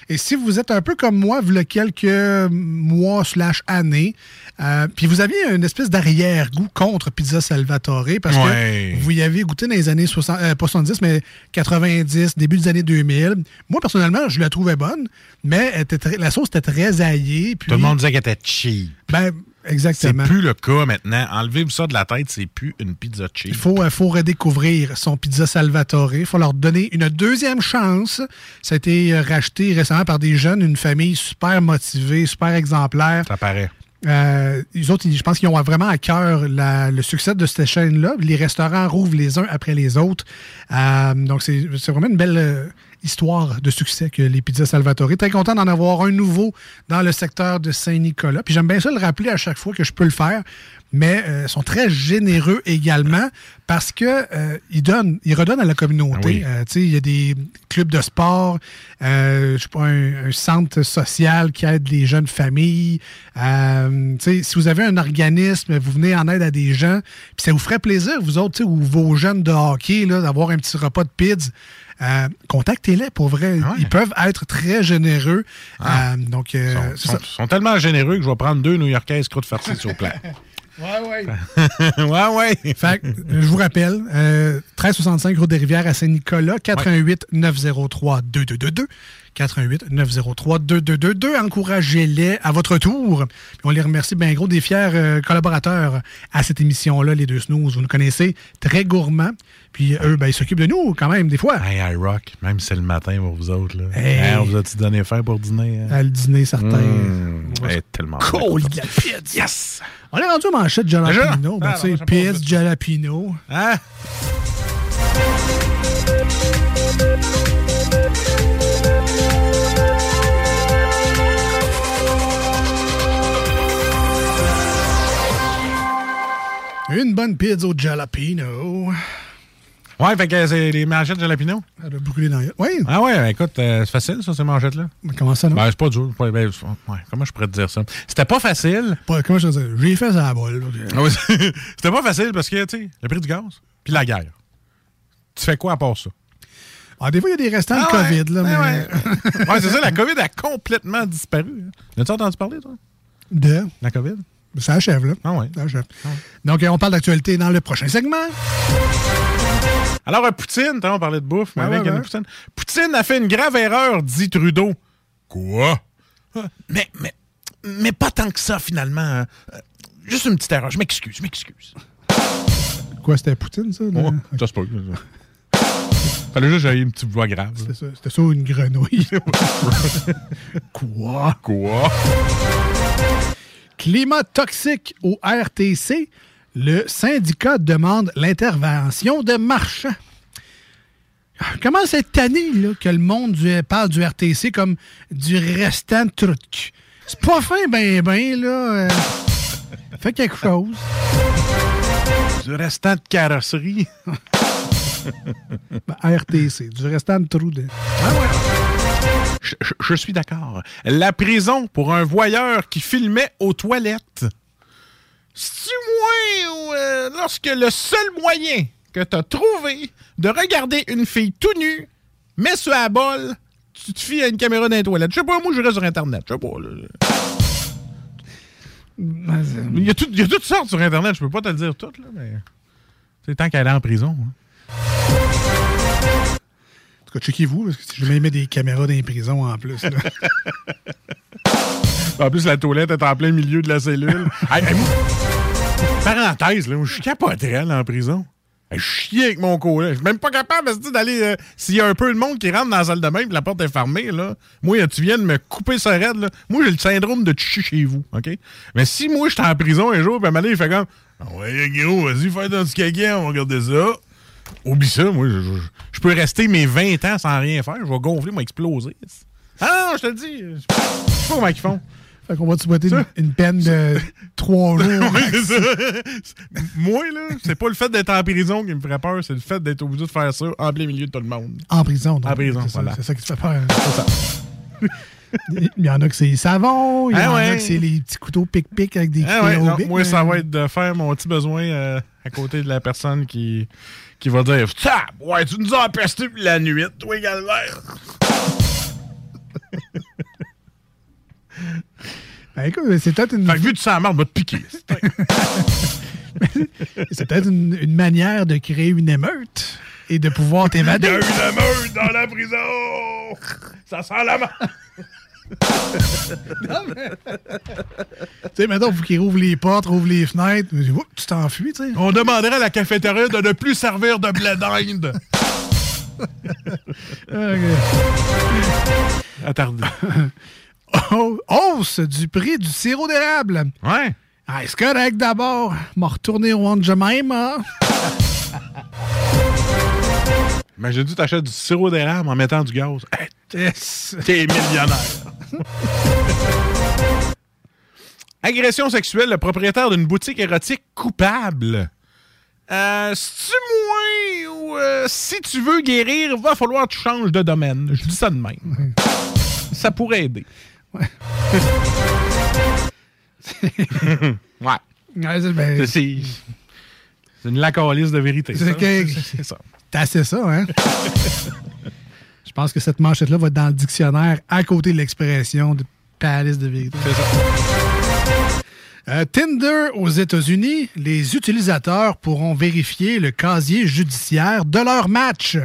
Et si vous êtes un peu comme moi, y a quelques mois slash années, euh, puis vous aviez une espèce d'arrière-goût contre pizza Salvatore parce Ouais. que vous y avez goûté dans les années 60, euh, pas 70, mais 90, début des années 2000. Moi, personnellement, je la trouvais bonne, mais elle était très- la sauce était très aillée. Puis, Tout le monde disait qu'elle était cheap. ben, Exactement. C'est plus le cas maintenant. Enlevez-vous ça de la tête, c'est plus une pizza cheap. Il faut, euh, faut redécouvrir son pizza Salvatore. Il faut leur donner une deuxième chance. Ça a été euh, racheté récemment par des jeunes, une famille super motivée, super exemplaire. Ça paraît. Euh, les autres, je pense qu'ils ont vraiment à cœur la- le succès de cette chaîne-là. Les restaurants rouvrent les uns après les autres. Euh, donc, c'est vraiment une belle histoire de succès que les pizzas Salvatore. Très content d'en avoir un nouveau dans le secteur de Saint-Nicolas. Puis j'aime bien ça le rappeler à chaque fois que je peux le faire. Mais euh, ils sont très généreux également parce que euh, ils donnent, ils redonnent à la communauté. Ah oui. Euh, il y a des clubs de sport, euh, je sais pas, un, un centre social qui aide les jeunes familles. Si vous avez un organisme, vous venez en aide à des gens, puis ça vous ferait plaisir, vous autres, ou vos jeunes de hockey, d'avoir un petit repas de pizza. Euh, contactez-les pour vrai. Ils peuvent être très généreux. Ah. Euh, donc, euh, Ils sont, tellement généreux que je vais prendre deux New-Yorkaises croûtes farcies sur le plat. Ouais, ouais. ouais, ouais. Fait que, je vous rappelle, euh, 1365 Route des Rivières à Saint-Nicolas, 88 903 2222. 88 903 2222. Encouragez-les à votre tour. Puis on les remercie bien gros des fiers euh, collaborateurs à cette émission-là, les deux snooze. Vous nous connaissez, très gourmands. Puis eux, ben, ils s'occupent de nous quand même, des fois. Hey, iRock, même si c'est le matin pour vous autres. Là. Hey. On vous a-tu donné faim pour dîner? hein? À le dîner, certain. Mmh. Hey, tellement. Cool, de la pizza. Yes! On est rendu aux manchettes jalapino. Ben, Ah, tu sais, pizza, jalapino. Hein? Une bonne pizza au jalapino. Ouais, fait que c'est les manchettes jalapino. Elle a brûlé dans Oui. Ah ouais, ben, écoute, euh, c'est facile, ça, ces manchettes-là. Comment ça, non? Ben, c'est pas dur. Ben, ouais, comment je pourrais te dire ça? C'était pas facile. Pas- comment je veux dire? J'ai fait ça à la bol. Ah C'était pas facile parce que, tu sais, le prix du gaz, puis la guerre. Tu fais quoi à part ça? Ah, des fois, il y a des restants Ah de ouais, COVID. Là, ah mais... Ouais, c'est ça, la COVID a complètement disparu. hein. As-tu entendu parler, toi? De? La COVID? Ça achève, là. Ah ouais. Ça achève. Donc, euh, on parle d'actualité dans le prochain segment. Alors, euh, Poutine, on parlait de bouffe, mais Ouais, avec ouais, ouais. Poutine. Poutine a fait une grave erreur, dit Trudeau. Quoi? Mais, mais, mais pas tant que ça, finalement. Euh, Juste une petite erreur. Je m'excuse, je m'excuse. Quoi, c'était Poutine, ça? là? Oh, ça se peut. Fallait juste que j'aille une petite voix grave. C'était ça, c'était ça ou une grenouille? Quoi? Quoi? Climat toxique au RTC. Le syndicat demande l'intervention de marchands. Comment c'est tanné là, que le monde du- parle du RTC comme du restant de truc? C'est pas fin, ben, ben, là. euh, Fais quelque chose. Du restant de carrosserie. Ben, RTC, du restant de trou de. Je, je- je suis d'accord. La prison pour un voyeur qui filmait aux toilettes. C'est-tu moins euh, lorsque le seul moyen que t'as trouvé de regarder une fille tout nue, met sur la bol, tu te fies à une caméra dans les toilettes? Je sais pas, moi, je reste sur Internet. Je sais pas, là. Il y, a tout- il y a toutes sortes sur Internet, je peux pas te le dire toutes, là, mais. C'est tant qu'elle est en prison. hein. Tout cas, checkez-vous, parce que si jamais des caméras dans les prisons en plus. là. En plus, la toilette est en plein milieu de la cellule. Hey, hey, moi, parenthèse, là, je capoterais là, en prison. Je chie avec mon collègue. Je suis même pas capable d'aller. euh, S'il y a un peu de monde qui rentre dans la salle de bain et la porte est fermée, là, moi, tu viens de me couper sa raide. Là. Moi, j'ai le syndrome de chier chez vous. OK? Mais si moi, j'étais en prison un jour, puis à un moment donné, il fait comme Ah Ouais, Guillaume, vas-y, fais ton petit caca, on va regarder ça. Oublie ça, moi, je, je- je peux rester mes 20 ans sans rien faire. Je vais gonfler, moi, exploser. Ah non, je te le dis. Je sais pas comment ils font. Fait qu'on va te souhaiter une, une peine de trois jours. Moi, là, c'est pas le fait d'être en prison qui me ferait peur, c'est le fait d'être obligé de faire ça en plein milieu de tout le monde. En prison, donc. En prison, c'est ça, voilà. C'est ça qui te fait peur. C'est ça. Il y en a que c'est les savons, il y Ah en a que c'est les petits couteaux pic-pic avec des Ah ouais, non, moi, ça va être de faire mon petit besoin euh, à côté de la personne qui, qui va dire Ça, ouais, tu nous as empesté la nuit, toi, galère. Ben, écoute, c'est peut-être une. Fait que vu que tu sens la marde, va te piquer. C'est peut-être une, une manière de créer une émeute et de pouvoir Il y a t'évader. une émeute dans la prison! Ça sent la marde! Non, mais- tu sais, maintenant, il faut qu'il rouvre les portes, rouvre les fenêtres. Mais, oups, tu t'enfuis, tu sais. On demanderait à la cafétéria de ne plus servir de blé d'Inde. Attardé. Oh, hausse du prix du sirop d'érable. Ouais. Ah, c'est correct d'abord? M'a retourné au de même, hein? Imagine tu t'achètes du sirop d'érable en mettant du gaz. Hey, T'es millionnaire. Agression sexuelle, le propriétaire d'une boutique érotique coupable. Euh, si tu moins ou euh, si tu veux guérir, va falloir que tu changes de domaine. Je dis ça de même. Ça pourrait aider. Ouais. ouais. Ouais, c'est- ben, C'est c'est une lacaliste de vérité. C'est ça. que- C'est ça. T'as assez ça, hein? Je pense que cette manchette-là va être dans le dictionnaire à côté de l'expression de palace de vérité. C'est ça. Euh, Tinder aux États-Unis, les utilisateurs pourront vérifier le casier judiciaire de leur match.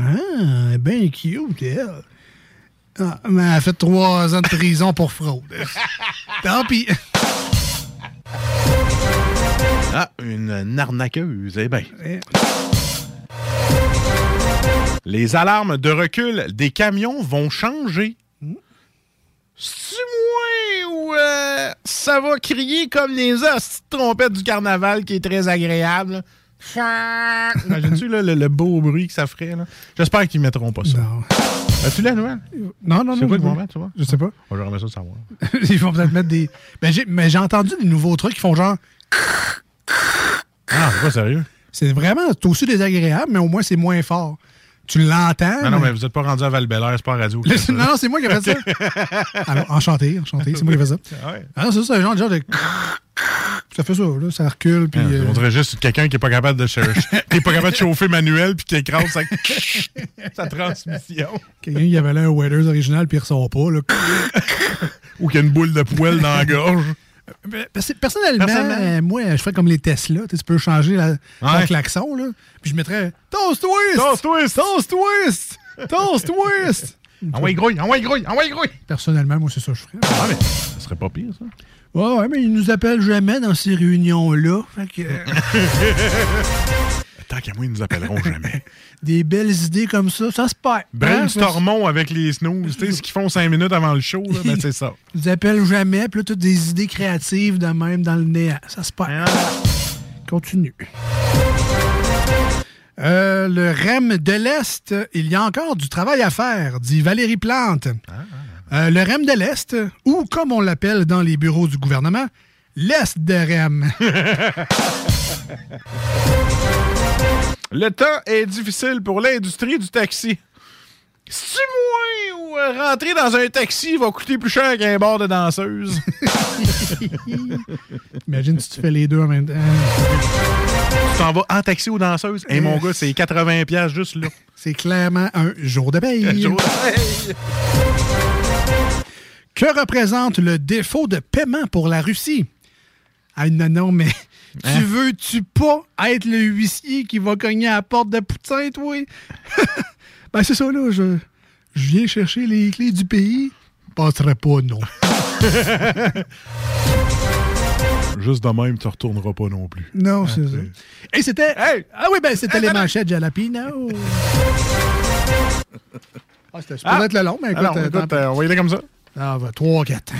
Ah, ben cute, elle. Ah, mais elle a fait trois ans de prison pour fraude. Tant pis. Ah, une arnaqueuse, eh bien. Les alarmes de recul des camions vont changer. C'est moi ou euh, ça va crier comme les de trompettes du carnaval qui est très agréable. Imagines-tu là, le, le beau bruit que ça ferait? là? J'espère qu'ils mettront pas ça. As-tu la nouvelle? Non, non, non. C'est quoi je- qu'ils vont mettre, tu vois? Je sais pas. On J'aimerais ça de savoir. Ils vont peut-être mettre des. Mais j'ai entendu des nouveaux trucs qui font genre. Ah, c'est pas sérieux? C'est vraiment c'est aussi désagréable, mais au moins c'est moins fort. Tu l'entends. Non, non, mais vous êtes pas rendu à val c'est pas à radio. Le- non, non, c'est moi qui ai fait ça. Alors, enchanté, enchanté, c'est moi qui ai fait ça. Ah ouais. Ah non, c'est ça, un genre, genre de. Ça fait ça, là, ça recule, puis. Ah, euh, On dirait juste quelqu'un qui est pas capable de chercher, qui est pas capable de chauffer manuel puis qui écrase sa, sa transmission. Quelqu'un qui avait là un Weathers original, puis il ressort pas, là. Ou qui a une boule de poêle dans la gorge. Ben, parce que Personnellement, Personnellement. euh, moi, je fais comme les Tesla. Tu peux changer la, Ouais. klaxon, là. Puis je mettrais Toast Twist! Toast Twist! Toast Twist! Toast Twist! Envoie grouille, envoie grouille, envoie grouille! Personnellement, moi, c'est ça que je ferais. Ah, mais ça serait pas pire, ça. Ouais, ouais, mais ils nous appellent jamais dans ces réunions-là. Fait que. Tant qu'à moi, ils nous appelleront jamais. des belles idées comme ça, ça se perd. Brainstormons avec les snooze. Tu sais, ce qu'ils font cinq minutes avant le show, là, ben, c'est ça. Ils nous appellent jamais, puis là, toutes des idées créatives de même dans le néant. Ça se perd. Continue. Euh, le REM de l'Est, il y a encore du travail à faire, dit Valérie Plante. Euh, le REM de l'Est, ou comme on l'appelle dans les bureaux du gouvernement, l'Est de REM. Le temps est difficile pour l'industrie du taxi. Si moi ou euh, rentrer dans un taxi va coûter plus cher qu'un bar de danseuse? Imagine si tu fais les deux en même temps. tu t'en vas en taxi ou danseuse? Hey, mon gars, c'est 80$ piastres juste là. C'est clairement un jour de paye. Un jour de paye. Que représente le défaut de paiement pour la Russie? Ah non, non, mais Hein? tu veux-tu pas être le huissier qui va cogner à la porte de Poutine, toi? ben c'est ça, là. Je, je viens chercher les clés du pays. Passerait pas, non. Juste de même, tu retourneras pas non plus. Non, c'est ça. Et c'était... Ah oui, ben c'était les manchettes Jalapino. Ah, c'était supposé Ah! être le long, mais écoute... Alors, euh, écoute, tant euh, on va y aller comme ça. Ah, va, 3, 4.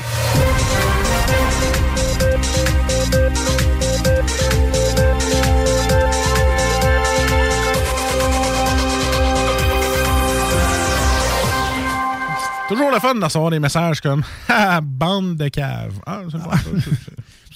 Toujours le fun de recevoir des messages comme Ah, bande de cave. Ah, c'est.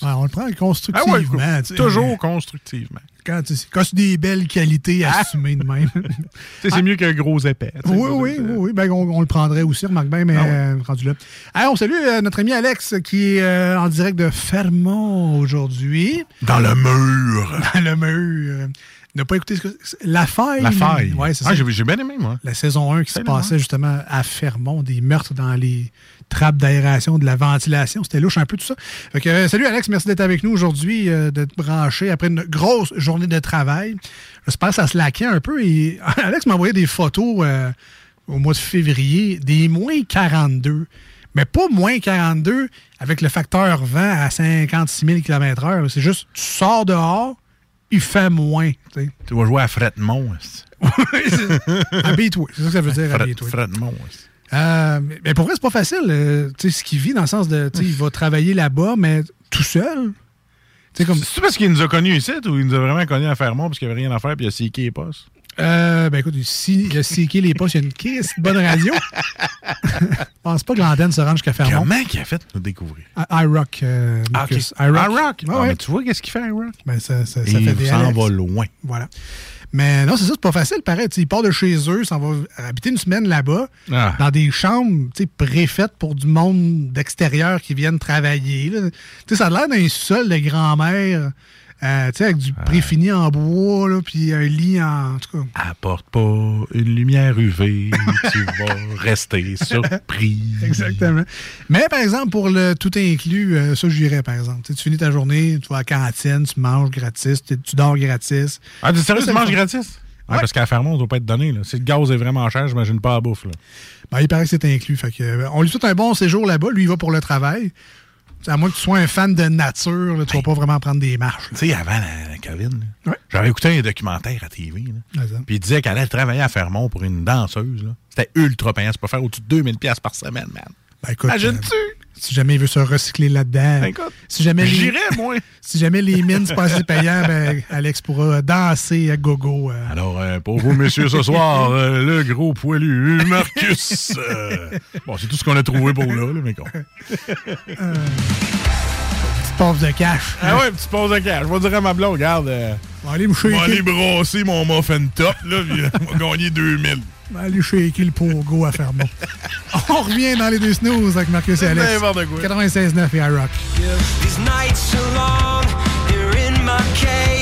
Ouais, on le prend Ah constructivement. ouais, sais. toujours constructivement. Quand, quand c'est des belles qualités assumées de même. C'est mieux qu'un gros épais. oui, oui, oui, oui. Ben, on, on le prendrait aussi, remarque bien, mais Ah euh, rendu là. Hey, on salue euh, notre ami Alex qui est euh, en direct de Fermont aujourd'hui. Dans le mur. Dans le mur. N'a pas écouté ce que. La faille. La faille. Ouais, c'est Ah, ça. j'ai bien aimé, moi. La saison 1 qui se passait justement à Fermont, des meurtres dans les trappes d'aération, de la ventilation. C'était louche un peu tout ça. Fait que, euh, salut Alex, merci d'être avec nous aujourd'hui, euh, d'être branché après une grosse journée de travail. J'espère que ça se laquait un peu. Et Alex m'a envoyé des photos euh, au mois de février, des moins 42. Mais pas moins 42 avec le facteur vent à 56 000 km/h. C'est juste, tu sors dehors, il fait moins. tu vas jouer à Fretmont. Habille-toi. C'est ça que ça veut dire, Fret- habille-toi. Fretmont. Euh, mais- pour vrai, c'est pas facile. euh, tu sais, ce qu'il vit dans le sens de. tu sais, Il va travailler là-bas, mais tout seul. Tu sais, comme. C'est parce qu'il nous a connus ici ou il nous a vraiment connus à Fermont parce qu'il n'y avait rien à faire puis il a séqué les postes? Euh, ben écoute, si a séqué les postes, il y a une crise de bonne radio. Je pense pas que l'antenne se rende jusqu'à Fermont. Comment qu'il a fait nous découvrir? I- iRock. euh, Ah, iRock. Ah, ouais. mais tu vois qu'est-ce qu'il fait, iRock? Ben, ça, ça, ça Il fait des s'en va loin. Voilà. Mais non, c'est ça, c'est pas facile, pareil. Tu sais, il part de chez eux, s'en va habiter une semaine là-bas, Ah. dans des chambres tu sais, préfaites pour du monde d'extérieur qui viennent travailler. là. Tu sais, ça a l'air d'un sol de grand-mère, euh, tu sais, avec du préfini en bois, là, puis un lit en. En tout cas. Apporte pas une lumière UV, tu vas rester surpris. Exactement. Mais par exemple, pour le tout inclus, euh, ça, j'irais, par exemple. Tu tu finis ta journée, tu vas à la cantine, tu manges gratis, tu tu dors gratis. Ah, t'es sérieux, tu manges gratis? Parce qu'à Fermont, ça doit pas être donné. Là. Si le gaz est vraiment cher, j'imagine pas la bouffe. Là. Ben, il paraît que c'est inclus. Fait que, euh, on lui souhaite un bon séjour là-bas. Lui, il va pour le travail. À moins que tu sois un fan de nature, là, tu vas pas vraiment prendre des marches. Tu sais, avant la, la COVID, j'avais écouté un documentaire à TV. Puis il disait qu'elle allait travailler à Fermont pour une danseuse. C'était ultra payant. C'est pas faire au-dessus de 2000$ piastres par semaine, man. Ben, écoute, Imagine-tu? euh, si jamais il veut se recycler là-dedans. Ben, si jamais j'irais, moi. Si jamais les mines c'est pas assez payant, ben, Alex pourra danser à gogo. euh. Alors, euh, pour vous, messieurs, ce soir, euh, le gros poilu Marcus. bon, c'est tout ce qu'on a trouvé pour là, là, mais con. Petite pause de cash. Ah ouais, petite pause de cash. Je vais dire à ma blonde, regarde. On va aller me vais shaker. aller brasser mon muffin top, là, puis on va gagner 2000. On va aller shaker le pogo à Fermont. On revient dans les deux snooze avec Marcus et Alex. N'importe quoi. 96.9 et iRock. These nights are long, here in my cage.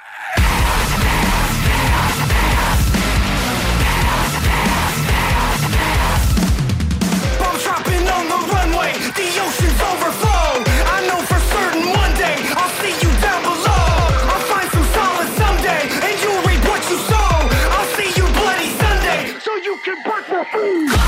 Woo!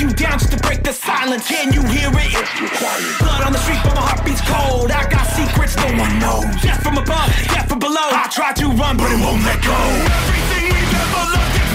you down just to break the silence. Can you hear it? Blood on the street, but my heart beats cold. I got secrets no one knows. Death from above, death from below. I try to run, but it won't let go. Everything we've ever loved.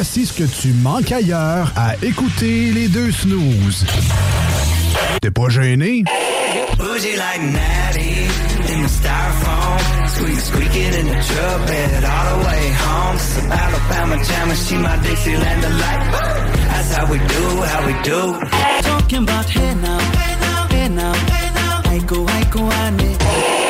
Voici ce que tu manques ailleurs à écouter les deux snooze. T'es pas gêné? Bougie like Natty in the styrofoam. Squeak, squeaking in the trumpet all the way home. It's a Alabama jam and she my Dixieland delight. That's how we do, how we do. Talking about hey now, hey now, hey now, hey now. I go, I go, I need.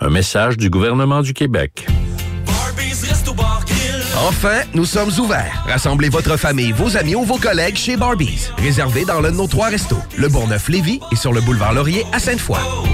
Un message du gouvernement du Québec. Enfin, nous sommes ouverts. Rassemblez votre famille, vos amis ou vos collègues chez Barbies. Réservé dans l'un de nos trois restos, le Bourgneuf-Lévis et sur le boulevard Laurier à Sainte-Foy.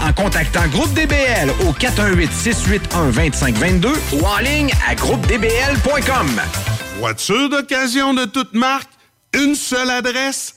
en contactant Groupe DBL au 418-681-2522 ou en ligne à groupedbl.com. Voiture d'occasion de toute marque, une seule adresse,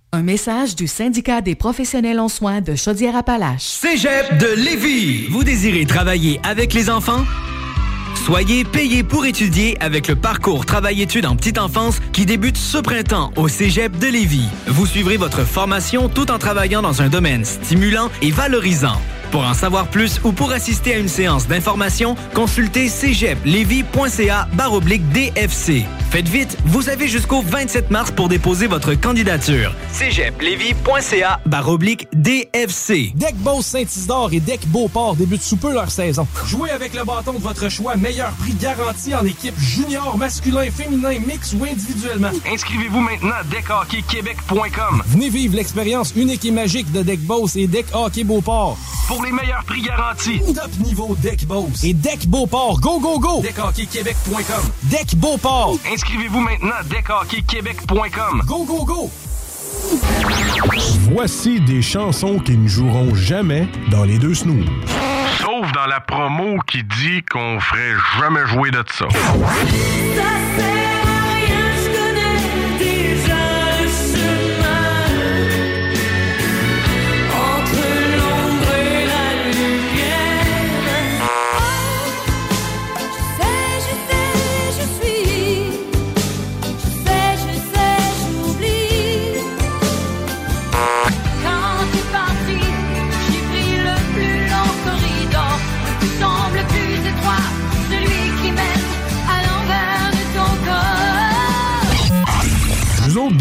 Un message du syndicat des professionnels en soins de Chaudière-Appalaches. Cégep de Lévis. Vous désirez travailler avec les enfants? Soyez payé pour étudier avec le parcours Travail-études en petite enfance qui débute ce printemps au Cégep de Lévis. Vous suivrez votre formation tout en travaillant dans un domaine stimulant et valorisant. Pour en savoir plus ou pour assister à une séance d'information, consultez cégeplevy.ca baroblique DFC. Faites vite, vous avez jusqu'au 27 mars pour déposer votre candidature. cégeplevy.ca baroblique DFC. Deck Boss Saint-Isidore et Deck Beauport débutent sous peu leur saison. Jouez avec le bâton de votre choix, meilleur prix garanti en équipe junior, masculin, féminin, mix ou individuellement. Inscrivez-vous maintenant à deckhockeyquebec.com. Venez vivre l'expérience unique et magique de Deck Boss et Deck Hockey Beauport. Pour les meilleurs prix garantis. Top niveau Deck Boss et Deck Beauport. Go, go, go! deckhockeyquebec.com. Deck Beauport. Inscrivez-vous maintenant à deckhockeyquebec.com. Go, go, go! Voici des chansons qui ne joueront jamais dans les deux snooze. Sauf dans la promo qui dit qu'on ferait jamais jouer de ça. Entre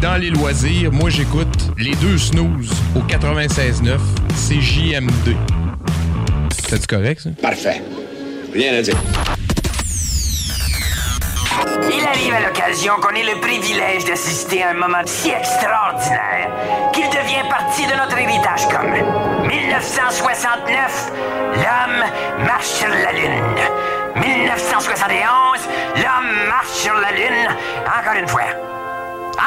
dans les loisirs, moi j'écoute les deux snooze au 96.9 CJMD. C'est correct ça? Parfait. Rien à dire. Il arrive à l'occasion qu'on ait le privilège d'assister à un moment si extraordinaire qu'il devient partie de notre héritage commun. 1969, l'homme marche sur la Lune. 1971, l'homme marche sur la Lune encore une fois.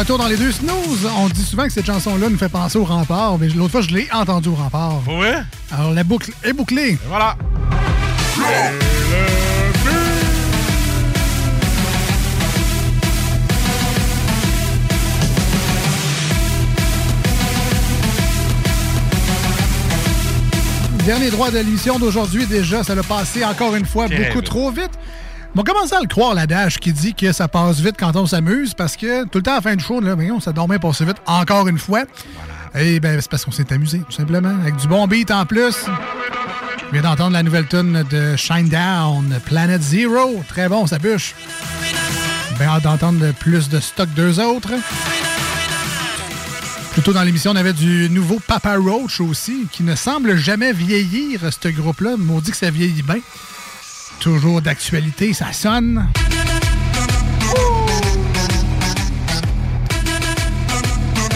Retour dans les deux snooze, on dit souvent que cette chanson-là nous fait penser au rempart, mais l'autre fois, je l'ai entendu au rempart. Ouais? Alors, la boucle est bouclée. voilà. Dernier droit de l'émission d'aujourd'hui, déjà, ça l'a passé encore une fois beaucoup trop vite. On commence à le croire, l'adage qui dit que ça passe vite quand on s'amuse, parce que tout le temps à la fin du show, là, voyons, ça dormait vite encore une fois. Et ben, c'est parce qu'on s'est amusé, tout simplement, avec du bon beat en plus. On vient d'entendre la nouvelle tune de Shine Down, Planet Zero. Très bon, ça bûche. Bien hâte d'entendre plus de stock d'eux autres. Plus tôt dans l'émission, on avait du nouveau Papa Roach aussi, qui ne semble jamais vieillir, ce groupe-là. Maudit que ça vieillit bien. Toujours d'actualité, ça sonne.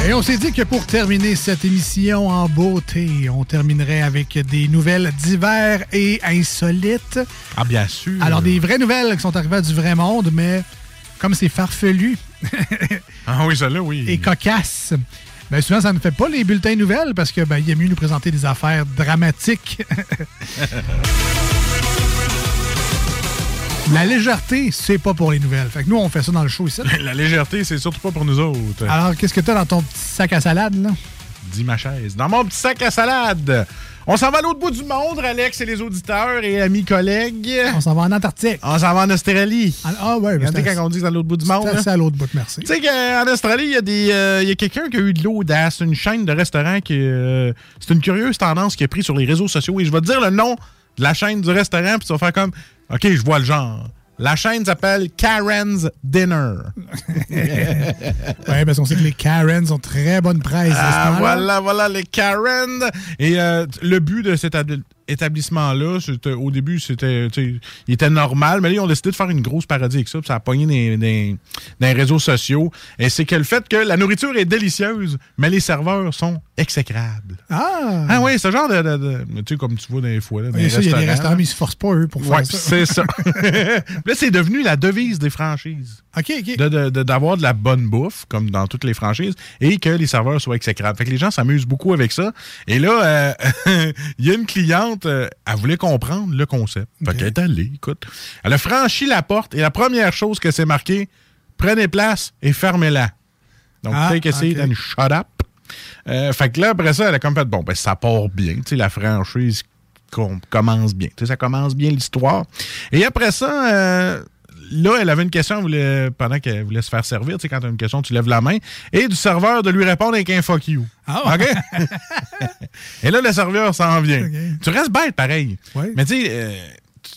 Et on s'est dit que pour terminer cette émission en beauté, on terminerait avec des nouvelles divers et insolites. Ah, bien sûr. Alors, des vraies nouvelles qui sont arrivées du vrai monde, mais comme c'est farfelu Ah oui, celle-là, oui. et cocasse, ben souvent, ça ne fait pas les bulletins nouvelles parce que ben, il est mieux nous présenter des affaires dramatiques. La légèreté, c'est pas pour les nouvelles. Fait que nous, on fait ça dans le show ici. La légèreté, c'est surtout pas pour nous autres. Alors, qu'est-ce que t'as dans ton petit sac à salade, là? Dis ma chaise. Dans mon petit sac à salade. On s'en va à l'autre bout du monde, Alex et les auditeurs et amis collègues. On s'en va en Antarctique. On s'en va en Australie. Ah, ouais, ben, Regardez c'est quand on dit dans l'autre bout du monde. C'est assez à l'autre bout, merci. Tu sais qu'en Australie, il y a, des, euh, y a quelqu'un qui a eu de l'audace, une chaîne de restaurants qui. euh, c'est une curieuse tendance qui a pris sur les réseaux sociaux. Et je vais te dire le nom de la chaîne du restaurant, puis tu vas faire comme. OK, je vois le genre. La chaîne s'appelle Karen's Dinner. ouais, parce qu'on sait que les Karens ont très bonne presse. Ah, voilà, voilà, les Karen. Et euh, le but de cet établissement-là, au début, c'était, il était normal, mais là, ils ont décidé de faire une grosse parodie avec ça, puis ça a pogné dans les réseaux sociaux. Et c'est que le fait que la nourriture est délicieuse, mais les serveurs sont exécrables. Ah! Ah oui, ce genre de, de- de- tu sais, comme tu vois dans les fois, là, dans Et les ça, il y a des restaurants, restaurants, mais ils se forcent pas, eux, pour faire Ouais, ça. c'est ça. là, c'est devenu la devise des franchises. OK, OK. De- de- de- D'avoir de, la bonne bouffe, comme dans toutes les franchises, et que les serveurs soient exécrables. Fait que les gens s'amusent beaucoup avec ça. Et là, euh, il y a une cliente, euh, elle voulait comprendre le concept. Fait qu'elle est allée, écoute. Elle a franchi la porte, et la première chose que c'est marqué, prenez place et fermez-la. Donc, Ah, take a seat ok. and shut up. Euh, fait que là, après ça, elle a comme fait, bon, ben, ça part bien. Tu sais, la franchise com- commence bien. Tu sais, ça commence bien l'histoire. Et après ça, euh, là, elle avait une question, elle voulait- pendant qu'elle voulait se faire servir, tu sais, quand tu as une question, tu lèves la main, et du serveur de lui répondre avec un fuck you. Ah, OK? et là, le serveur s'en vient. Tu restes bête, pareil. Mais tu sais, euh,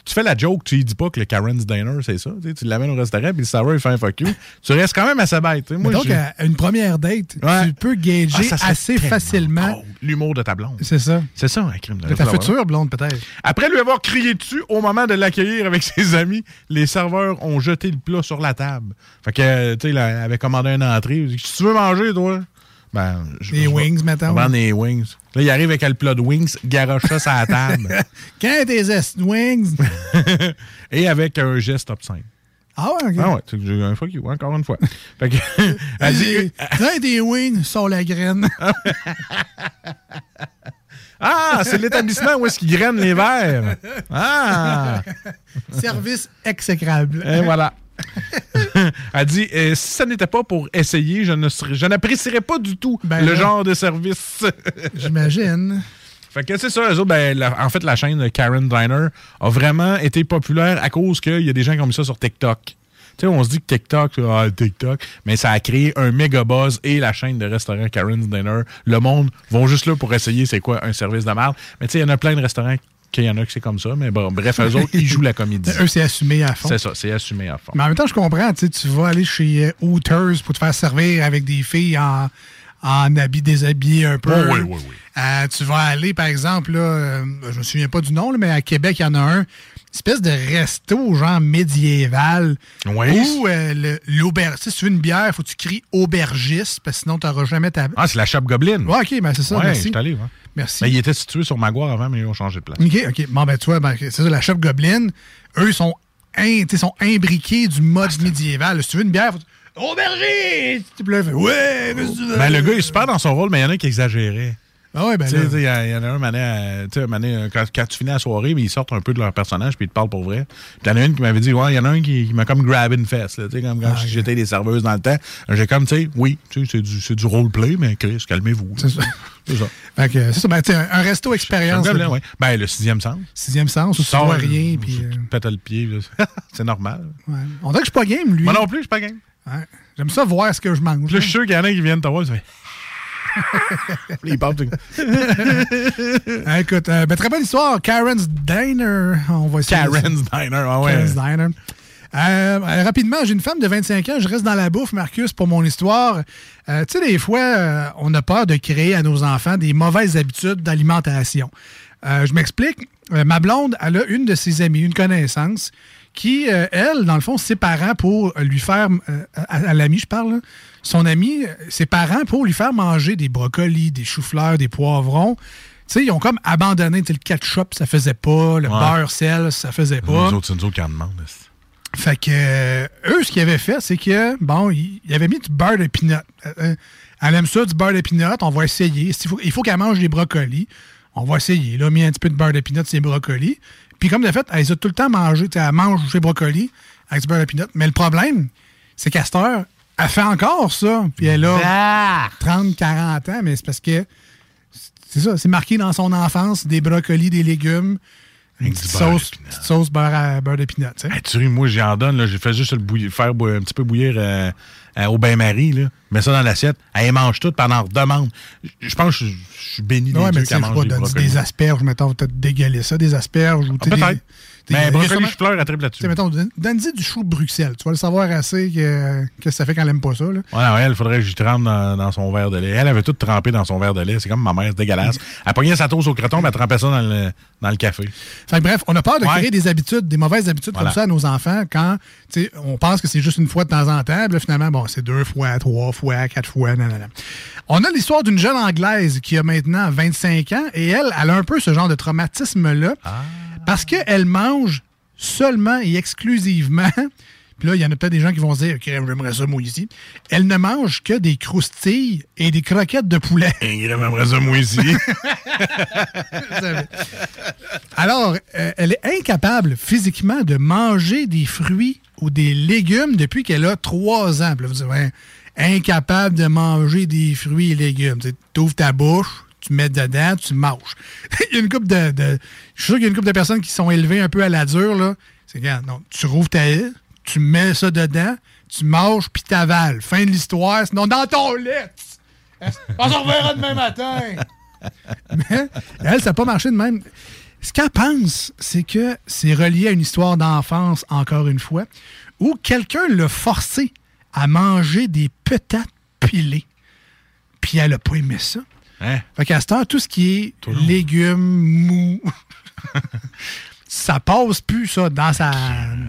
tu- fais la joke, tu dis pas que le Karen's Diner, c'est ça. Tu l'amènes au restaurant, puis le serveur, il fait un fuck you. Tu restes quand même assez bête. Moi, donc, à une première date, Ouais. tu peux gager Ah, assez facilement. L'humour de ta blonde. C'est ça. C'est ça, un crime de De ta future blonde, peut-être. Après lui avoir crié dessus au moment de l'accueillir avec ses amis, les serveurs ont jeté le plat sur la table. Fait que, tu sais, elle avait commandé une entrée. Il tu veux manger, toi? Ben, je- Des je vais- wings, vais prendre des wings. Là, il arrive avec le plat de wings, garoche ça sur la table. Quand tes est wings? Et avec un geste obscène. Ah ouais, ok. Ah ouais, c'est un fuck you, encore une fois. Fait que, elle dit, Là, des wings sur la graine. ah, c'est l'établissement où est-ce qu'ils grainent les verres. Ah! Service exécrable. Et voilà. Elle dit euh, si ça n'était pas pour essayer, je ne serais- je n'apprécierais pas du tout Ben le là. genre de service. J'imagine. Fait que c'est ça, eux autres, ben, la- en fait, la chaîne de Karen Diner a vraiment été populaire à cause qu'il y a des gens qui ont mis ça sur TikTok. Tu sais, on se dit que TikTok, ah, TikTok, mais ça a créé un méga buzz et la chaîne de restaurants Karen's Diner, le monde vont juste là pour essayer c'est quoi un service de merde. Mais tu sais, il y en a plein de restaurants qu'il y en a que c'est comme ça, mais bon, bref, eux autres, ils jouent la comédie. Eux, c'est assumé à fond. C'est ça, c'est assumé à fond. Mais en même temps, je comprends. Tu vas aller chez euh, Hooters pour te faire servir avec des filles en, en habits déshabillés un peu. Oh, oui, oui, oui. Euh, tu vas aller, par exemple, là, euh, je me souviens pas du nom, là, mais à Québec, il y en a un. Espèce de resto, genre médiéval. Oui. Où euh, sais, Si tu veux une bière, faut que tu cries aubergiste, parce que sinon, tu n'auras jamais ta. Ah, c'est la Shop Goblin. Ouais, ok, ben c'est ça. ouais, merci. je allé, ouais. Merci. Mais il était situé sur Maguire avant, mais ils ont changé de place. OK, OK. Bon, ben, tu vois, ben, c'est ça, la shop Goblin, eux, ils sont, in- sont imbriqués du mode médiéval. Si tu veux une bière, faut Aubergiste! Ouais, tu veux? Ben, le gars, il est super dans son rôle, mais il y en a qui exagéraient. Ah ouais, ben Il y, a- il y en a un, mané, euh, mané, euh, quand, quand tu finis la soirée, mais ils sortent un peu de leur personnage puis ils te parlent pour vrai. Puis il y en a une qui m'avait dit, ouais, il y en a un qui, qui m'a comme grab une fesse, là, tu sais, comme Ah, quand j'étais des serveuses dans le temps. J'ai comme, tu sais, oui, tu sais, c'est du, c'est du roleplay, mais Chris, calmez-vous. C'est ça. C'est ça. Fait que, c'est ça, ben, un, un resto expérience. Là, ouais. Ben, le sixième sens. Sixième sens, où tu vois rien, puis. euh, Tu te pètes le pied, c'est normal. ouais. On dirait que je suis pas game, lui. Moi non plus, je suis pas game. Ouais. J'aime ça voir ce que je mange. Puis là, je suis sûr qu'il y en a qui viennent te voir, tu fais. Ils parlent, tu- Ah, écoute, euh, ben, très bonne histoire. Karen's Diner. On va essayer Karen's ça. Diner, ah ouais. Karen's Diner. Euh, euh, rapidement, j'ai une femme de 25 ans, je reste dans la bouffe, Marcus, pour mon histoire. Euh, tu sais, des fois, euh, on a peur de créer à nos enfants des mauvaises habitudes d'alimentation. Je m'explique. Ma blonde, elle a une de ses amies, une connaissance, qui, elle, dans le fond, ses parents pour lui faire, à, à l'ami, je parle, là, son ami, euh, ses parents pour lui faire manger des brocolis, des choux-fleurs, des poivrons. Tu sais, ils ont comme abandonné le ketchup, ça faisait pas, le Ouais. beurre, sel, ça faisait pas. Nous autres, c'est nous autres qui en demandent. Fait que euh, eux, ce qu'ils avaient fait, c'est que, bon, ils avaient mis du beurre de pinot. Euh, euh, elle aime ça, du beurre de pinot, on va essayer. Faut- il faut qu'elle mange des brocolis. On va essayer. Là, mis un petit peu de beurre de pinot sur ses brocolis. Puis comme de fait, elle les a tout le temps mangé. Elle mange ses brocolis avec du beurre de pinot. Mais le problème, c'est qu'à cette heure, elle fait encore ça. Puis elle a 30, 40 ans, mais c'est parce que c'est ça, c'est marqué dans son enfance des brocolis, des légumes, une petite sauce, petite sauce beurre, à- beurre de pinot. tu sais. Hey, tu ris, moi, j'en donne. là. J'ai fait juste le bouillir- faire un petit peu bouillir euh, euh, au bain-marie. là. Mets ça dans l'assiette. Elle mange tout pendant demande. Je pense que je suis béni des Ouais, mais dieux tu sais, qu'elle mange pas, des des asperges, mettons, peut-être dégueuler ça, des asperges. Ou, Ah, tu sais, des- peut-être. Mais a brocoli, je pleure, elle triple là-dessus. Mettons, donne-y du chou de Bruxelles. Tu vas le savoir assez que, que ça fait quand elle aime pas ça. Là. Ouais, ouais, elle, il faudrait que je trempe dans, dans son verre de lait. Elle avait tout trempé dans son verre de lait. C'est comme ma mère, c'est dégueulasse. Elle pognait sa toast au croton, mais elle trempait ça dans le, dans le café. Fait que bref, on a peur de Ouais. créer des habitudes, des mauvaises habitudes Voilà. comme ça à nos enfants quand on pense que c'est juste une fois de temps en temps. Puis là, finalement, bon, c'est deux fois, trois fois, quatre fois. nan, nan, nan. On a l'histoire d'une jeune Anglaise qui a maintenant 25 ans et elle, elle a un peu ce genre de traumatisme-là parce qu'elle mange seulement et exclusivement. Puis là, il y en a peut-être des gens qui vont se dire OK, j'aimerais ça, moi, ici. Elle ne mange que des croustilles et des croquettes de poulet. J'aimerais ça, moi, ici. Alors, euh, elle est incapable physiquement de manger des fruits ou des légumes depuis qu'elle a trois ans. Puis là, vous dites, ouais, incapable de manger des fruits et légumes. Tu ouvres ta bouche, tu mets dedans, tu manges. il y a une couple de, Je suis sûr qu'il y a une couple de personnes qui sont élevées un peu à la dure, là. C'est regarde, non, tu rouvres ta haie, tu mets ça dedans, tu manges, puis t'avales. Fin de l'histoire. Sinon, dans ton lait! On s'en reverra demain matin! Mais elle, ça n'a pas marché de même. Ce qu'elle pense, c'est que c'est relié à une histoire d'enfance, encore une fois, où quelqu'un l'a forcé à manger des patates pilées. Puis elle n'a pas aimé ça. Hein? Fait qu'à cette heure, tout ce qui est légumes, mous, ça passe plus, ça, dans, sa,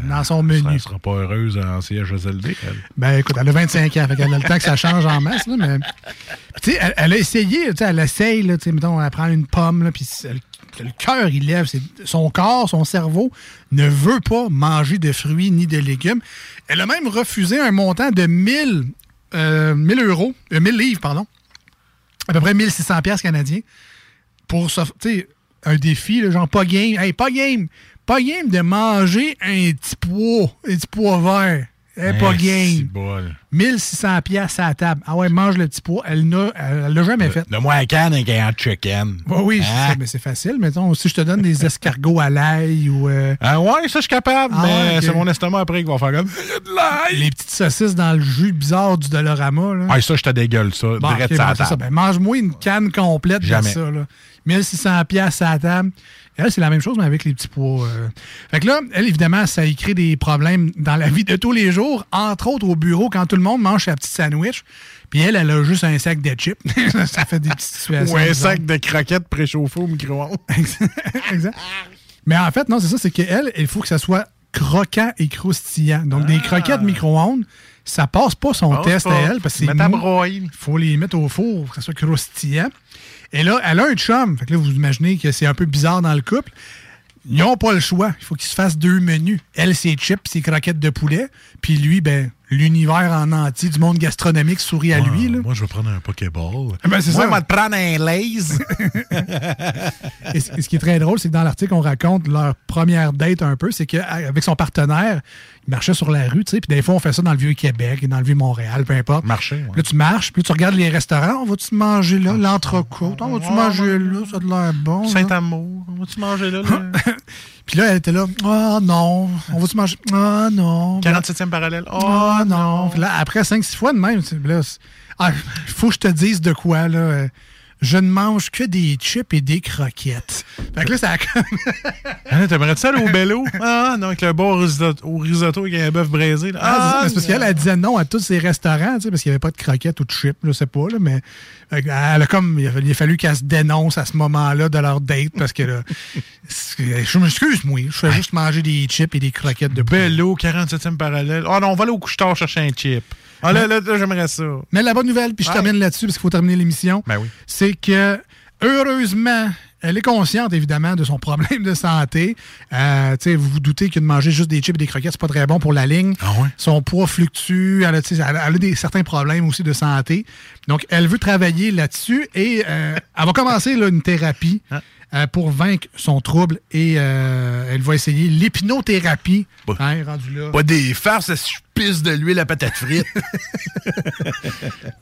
dans son menu. Elle sera pas heureuse en CHSLD, elle. Ben écoute, elle a 25 ans, fait qu'elle a le temps que ça change en masse, là, mais... Tu sais, elle, elle a essayé, tu sais, elle essaye, là, tu sais, mettons, elle prend une pomme, là, puis le cœur, il lève. Son corps, son cerveau ne veut pas manger de fruits ni de légumes. Elle a même refusé un montant de 1000, euh, 1000 euros, euh, 1000 livres, pardon, à peu près 1600 pièces canadiens, pour un défi, là, genre pas game. Hey, pas game! Pas game de manger un petit pois, un petit pois vert. Pas Eh, game. c'est bol. 1600 pièces à la table. Ah ouais, mange le petit pois. Elle n'a elle l'a jamais fait. Donne-moi un can avec un chicken. Oui, oui, Hein? c'est- mais c'est facile. Mettons, si je te donne des escargots à l'ail ou. euh, Ah ouais, ça, je suis capable, Ah mais c'est mon estomac après qui va faire comme. les petites saucisses dans le jus bizarre du Dolorama. Là. Ah, ça, je te dégueule, ça. Bon, direct ok, sur bon, ça. Ben, mange-moi une canne complète de ça. Là. 1600 pièces à la table. Elle, c'est la même chose, mais avec les petits pois. euh. Fait que là, elle, évidemment, ça y crée des problèmes dans la vie de tous les jours, entre autres au bureau, quand tout le monde mange sa petite sandwich. Puis elle, elle a juste un sac de chips. ça fait des petites situations. Ou un sac de croquettes préchauffées au micro-ondes. exact. Mais en fait, non, c'est ça, c'est qu'elle, il faut que ça soit croquant et croustillant. Donc, des croquettes micro-ondes, ça passe pas son Passe test pas. à elle parce que c'est faut les mettre au four pour que ça soit croustillant. Et là, elle a un chum. Fait que là, vous imaginez que c'est un peu bizarre dans le couple. Ils n'ont pas le choix. Il faut qu'ils se fassent deux menus. Elle, ses chips, ses croquettes de poulet. Puis lui, ben, l'univers en entier du monde gastronomique sourit à lui. Là. Moi, je vais prendre un Pokéball. Ben, c'est Moi, ça. on va te prendre un Lays. Et ce et qui est très drôle, c'est que dans l'article, on raconte leur première date un peu. C'est qu'avec son partenaire, il marchait sur la rue, tu sais. Puis des fois, on fait ça dans le Vieux-Québec, dans le Vieux-Montréal, peu importe. Marcher, ouais. Là, tu marches, puis tu regardes les restaurants. On va-tu manger là, l'entrecôte? On va-tu manger là? Ça a de l'air bon. Saint-Amour. Vas-tu manger là? là? Puis là, elle était là. Ah non. On va-tu manger? Ah non. 47e parallèle. Oh, Ah non. Puis là, après 5-6 fois de même, là, ah, faut que je te dise de quoi, là. Euh, Je ne mange que des chips et des croquettes. Fait que là, ça a comme. Hein, T'aimerais ça aller au bello? Ah non, avec le beau risotto, au risotto avec un bœuf braisé. là. Ah, Ah, c'est parce qu'elle elle disait non à tous ces restaurants, tu sais, parce qu'il n'y avait pas de croquettes ou de chips, je sais pas, là, mais que elle a comme, il a, il a fallu qu'elle se dénonce à ce moment-là de leur date parce que là, je m'excuse, moi, je fais juste manger des chips et des croquettes de. Bello, 47e parallèle. Ah non, on va aller au couche-tard chercher un chip. Ah là, là, là, j'aimerais ça. Mais la bonne nouvelle, puis je Ouais. termine là-dessus parce qu'il faut terminer l'émission, Ben oui. c'est que heureusement, elle est consciente évidemment de son problème de santé. Euh, tu sais, vous vous doutez que de manger juste des chips et des croquettes, c'est pas très bon pour la ligne. Ah ouais? Son poids fluctue, elle a, elle des, certains problèmes aussi de santé. Donc, elle veut travailler là-dessus et euh, elle va commencer là, une thérapie Ah. euh, pour vaincre son trouble et euh, elle va essayer l'hypnothérapie. Hein, rendu là. Pas des farces, je pisse de l'huile à patate frite.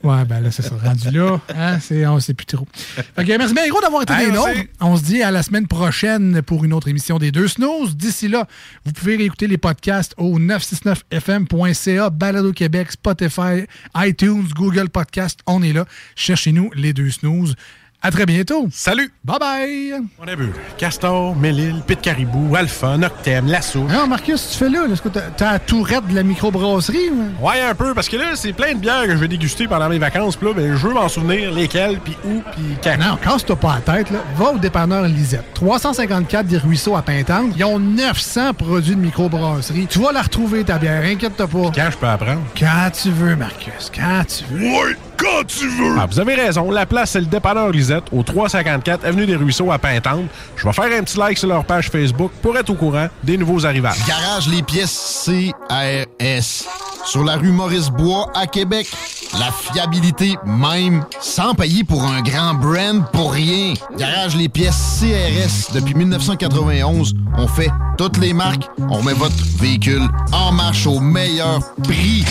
Ouais, ben là, c'est ça. Rendu là, hein, c'est, on sait plus trop. Fait que merci bien gros d'avoir été Hey, des nôtres. On se dit à la semaine prochaine pour une autre émission des Deux Snooze. D'ici là, vous pouvez réécouter les podcasts au 969fm.ca, Balado Québec, Spotify, iTunes, Google Podcast. On est là. Cherchez-nous les Deux Snooze. À très bientôt. Salut! Bye bye! On a vu Castor, Mélile, Pit Caribou, Alpha, Noctem, Lasso. Alors, Marcus, tu fais là? Est-ce que t'as, t'as la tourette de la microbrasserie? ou? Ouais, un peu, parce que là, c'est plein de bières que je vais déguster pendant mes vacances. Puis là, ben, je veux m'en souvenir lesquelles, puis où, puis quand. Non, casse-toi pas la tête. Là. Va au dépanneur Lisette. 354 des Ruisseaux à Pintante. Ils ont 900 produits de microbrasserie. Tu vas la retrouver, ta bière. Inquiète-toi pas. Quand je peux apprendre? Quand tu veux, Marcus. Quand tu veux. Ouais, quand tu veux! Ah, vous avez raison. La place, c'est le dépanneur Lisette, au 354 Avenue des Ruisseaux à Pintante. Je vais faire un petit like sur leur page Facebook pour être au courant des nouveaux arrivages. Garage les pièces CRS. Sur la rue Maurice-Bois à Québec. La fiabilité même, sans payer pour un grand brand pour rien. Garage les pièces CRS. Depuis 1991, on fait toutes les marques. On met votre véhicule en marche au meilleur prix.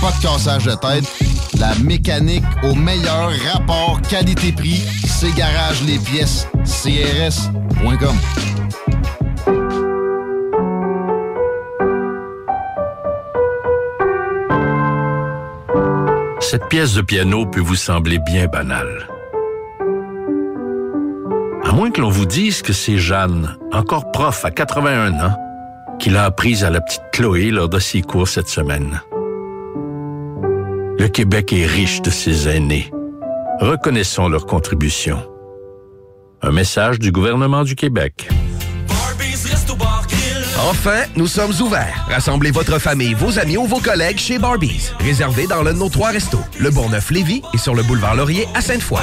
Pas de cassage de tête. La mécanique au meilleur rapport qualité-prix. C'est Garage les pièces CRS.com. Cette pièce de piano peut vous sembler bien banale. À moins que l'on vous dise que c'est Jeanne, encore prof à 81 ans, qui l'a apprise à la petite Chloé lors de ses cours cette semaine. Le Québec est riche de ses aînés. Reconnaissons leur contribution. Un message du gouvernement du Québec. Enfin, nous sommes ouverts. Rassemblez votre famille, vos amis ou vos collègues chez Barbies. Réservé dans l'un de nos trois restos, le Bourgneuf-Lévis et sur le boulevard Laurier à Sainte-Foy.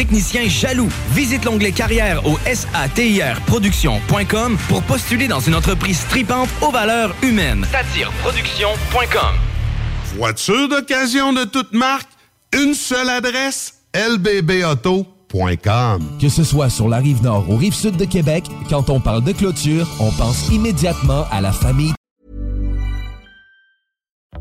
techniciens jaloux. Visite l'onglet carrière au satirproduction.com pour postuler dans une entreprise tripante aux valeurs humaines. Satireproduction.com Voiture d'occasion de toute marque, une seule adresse, lbbauto.com. Que ce soit sur la rive nord ou rive sud de Québec, quand on parle de clôture, on pense immédiatement à la famille.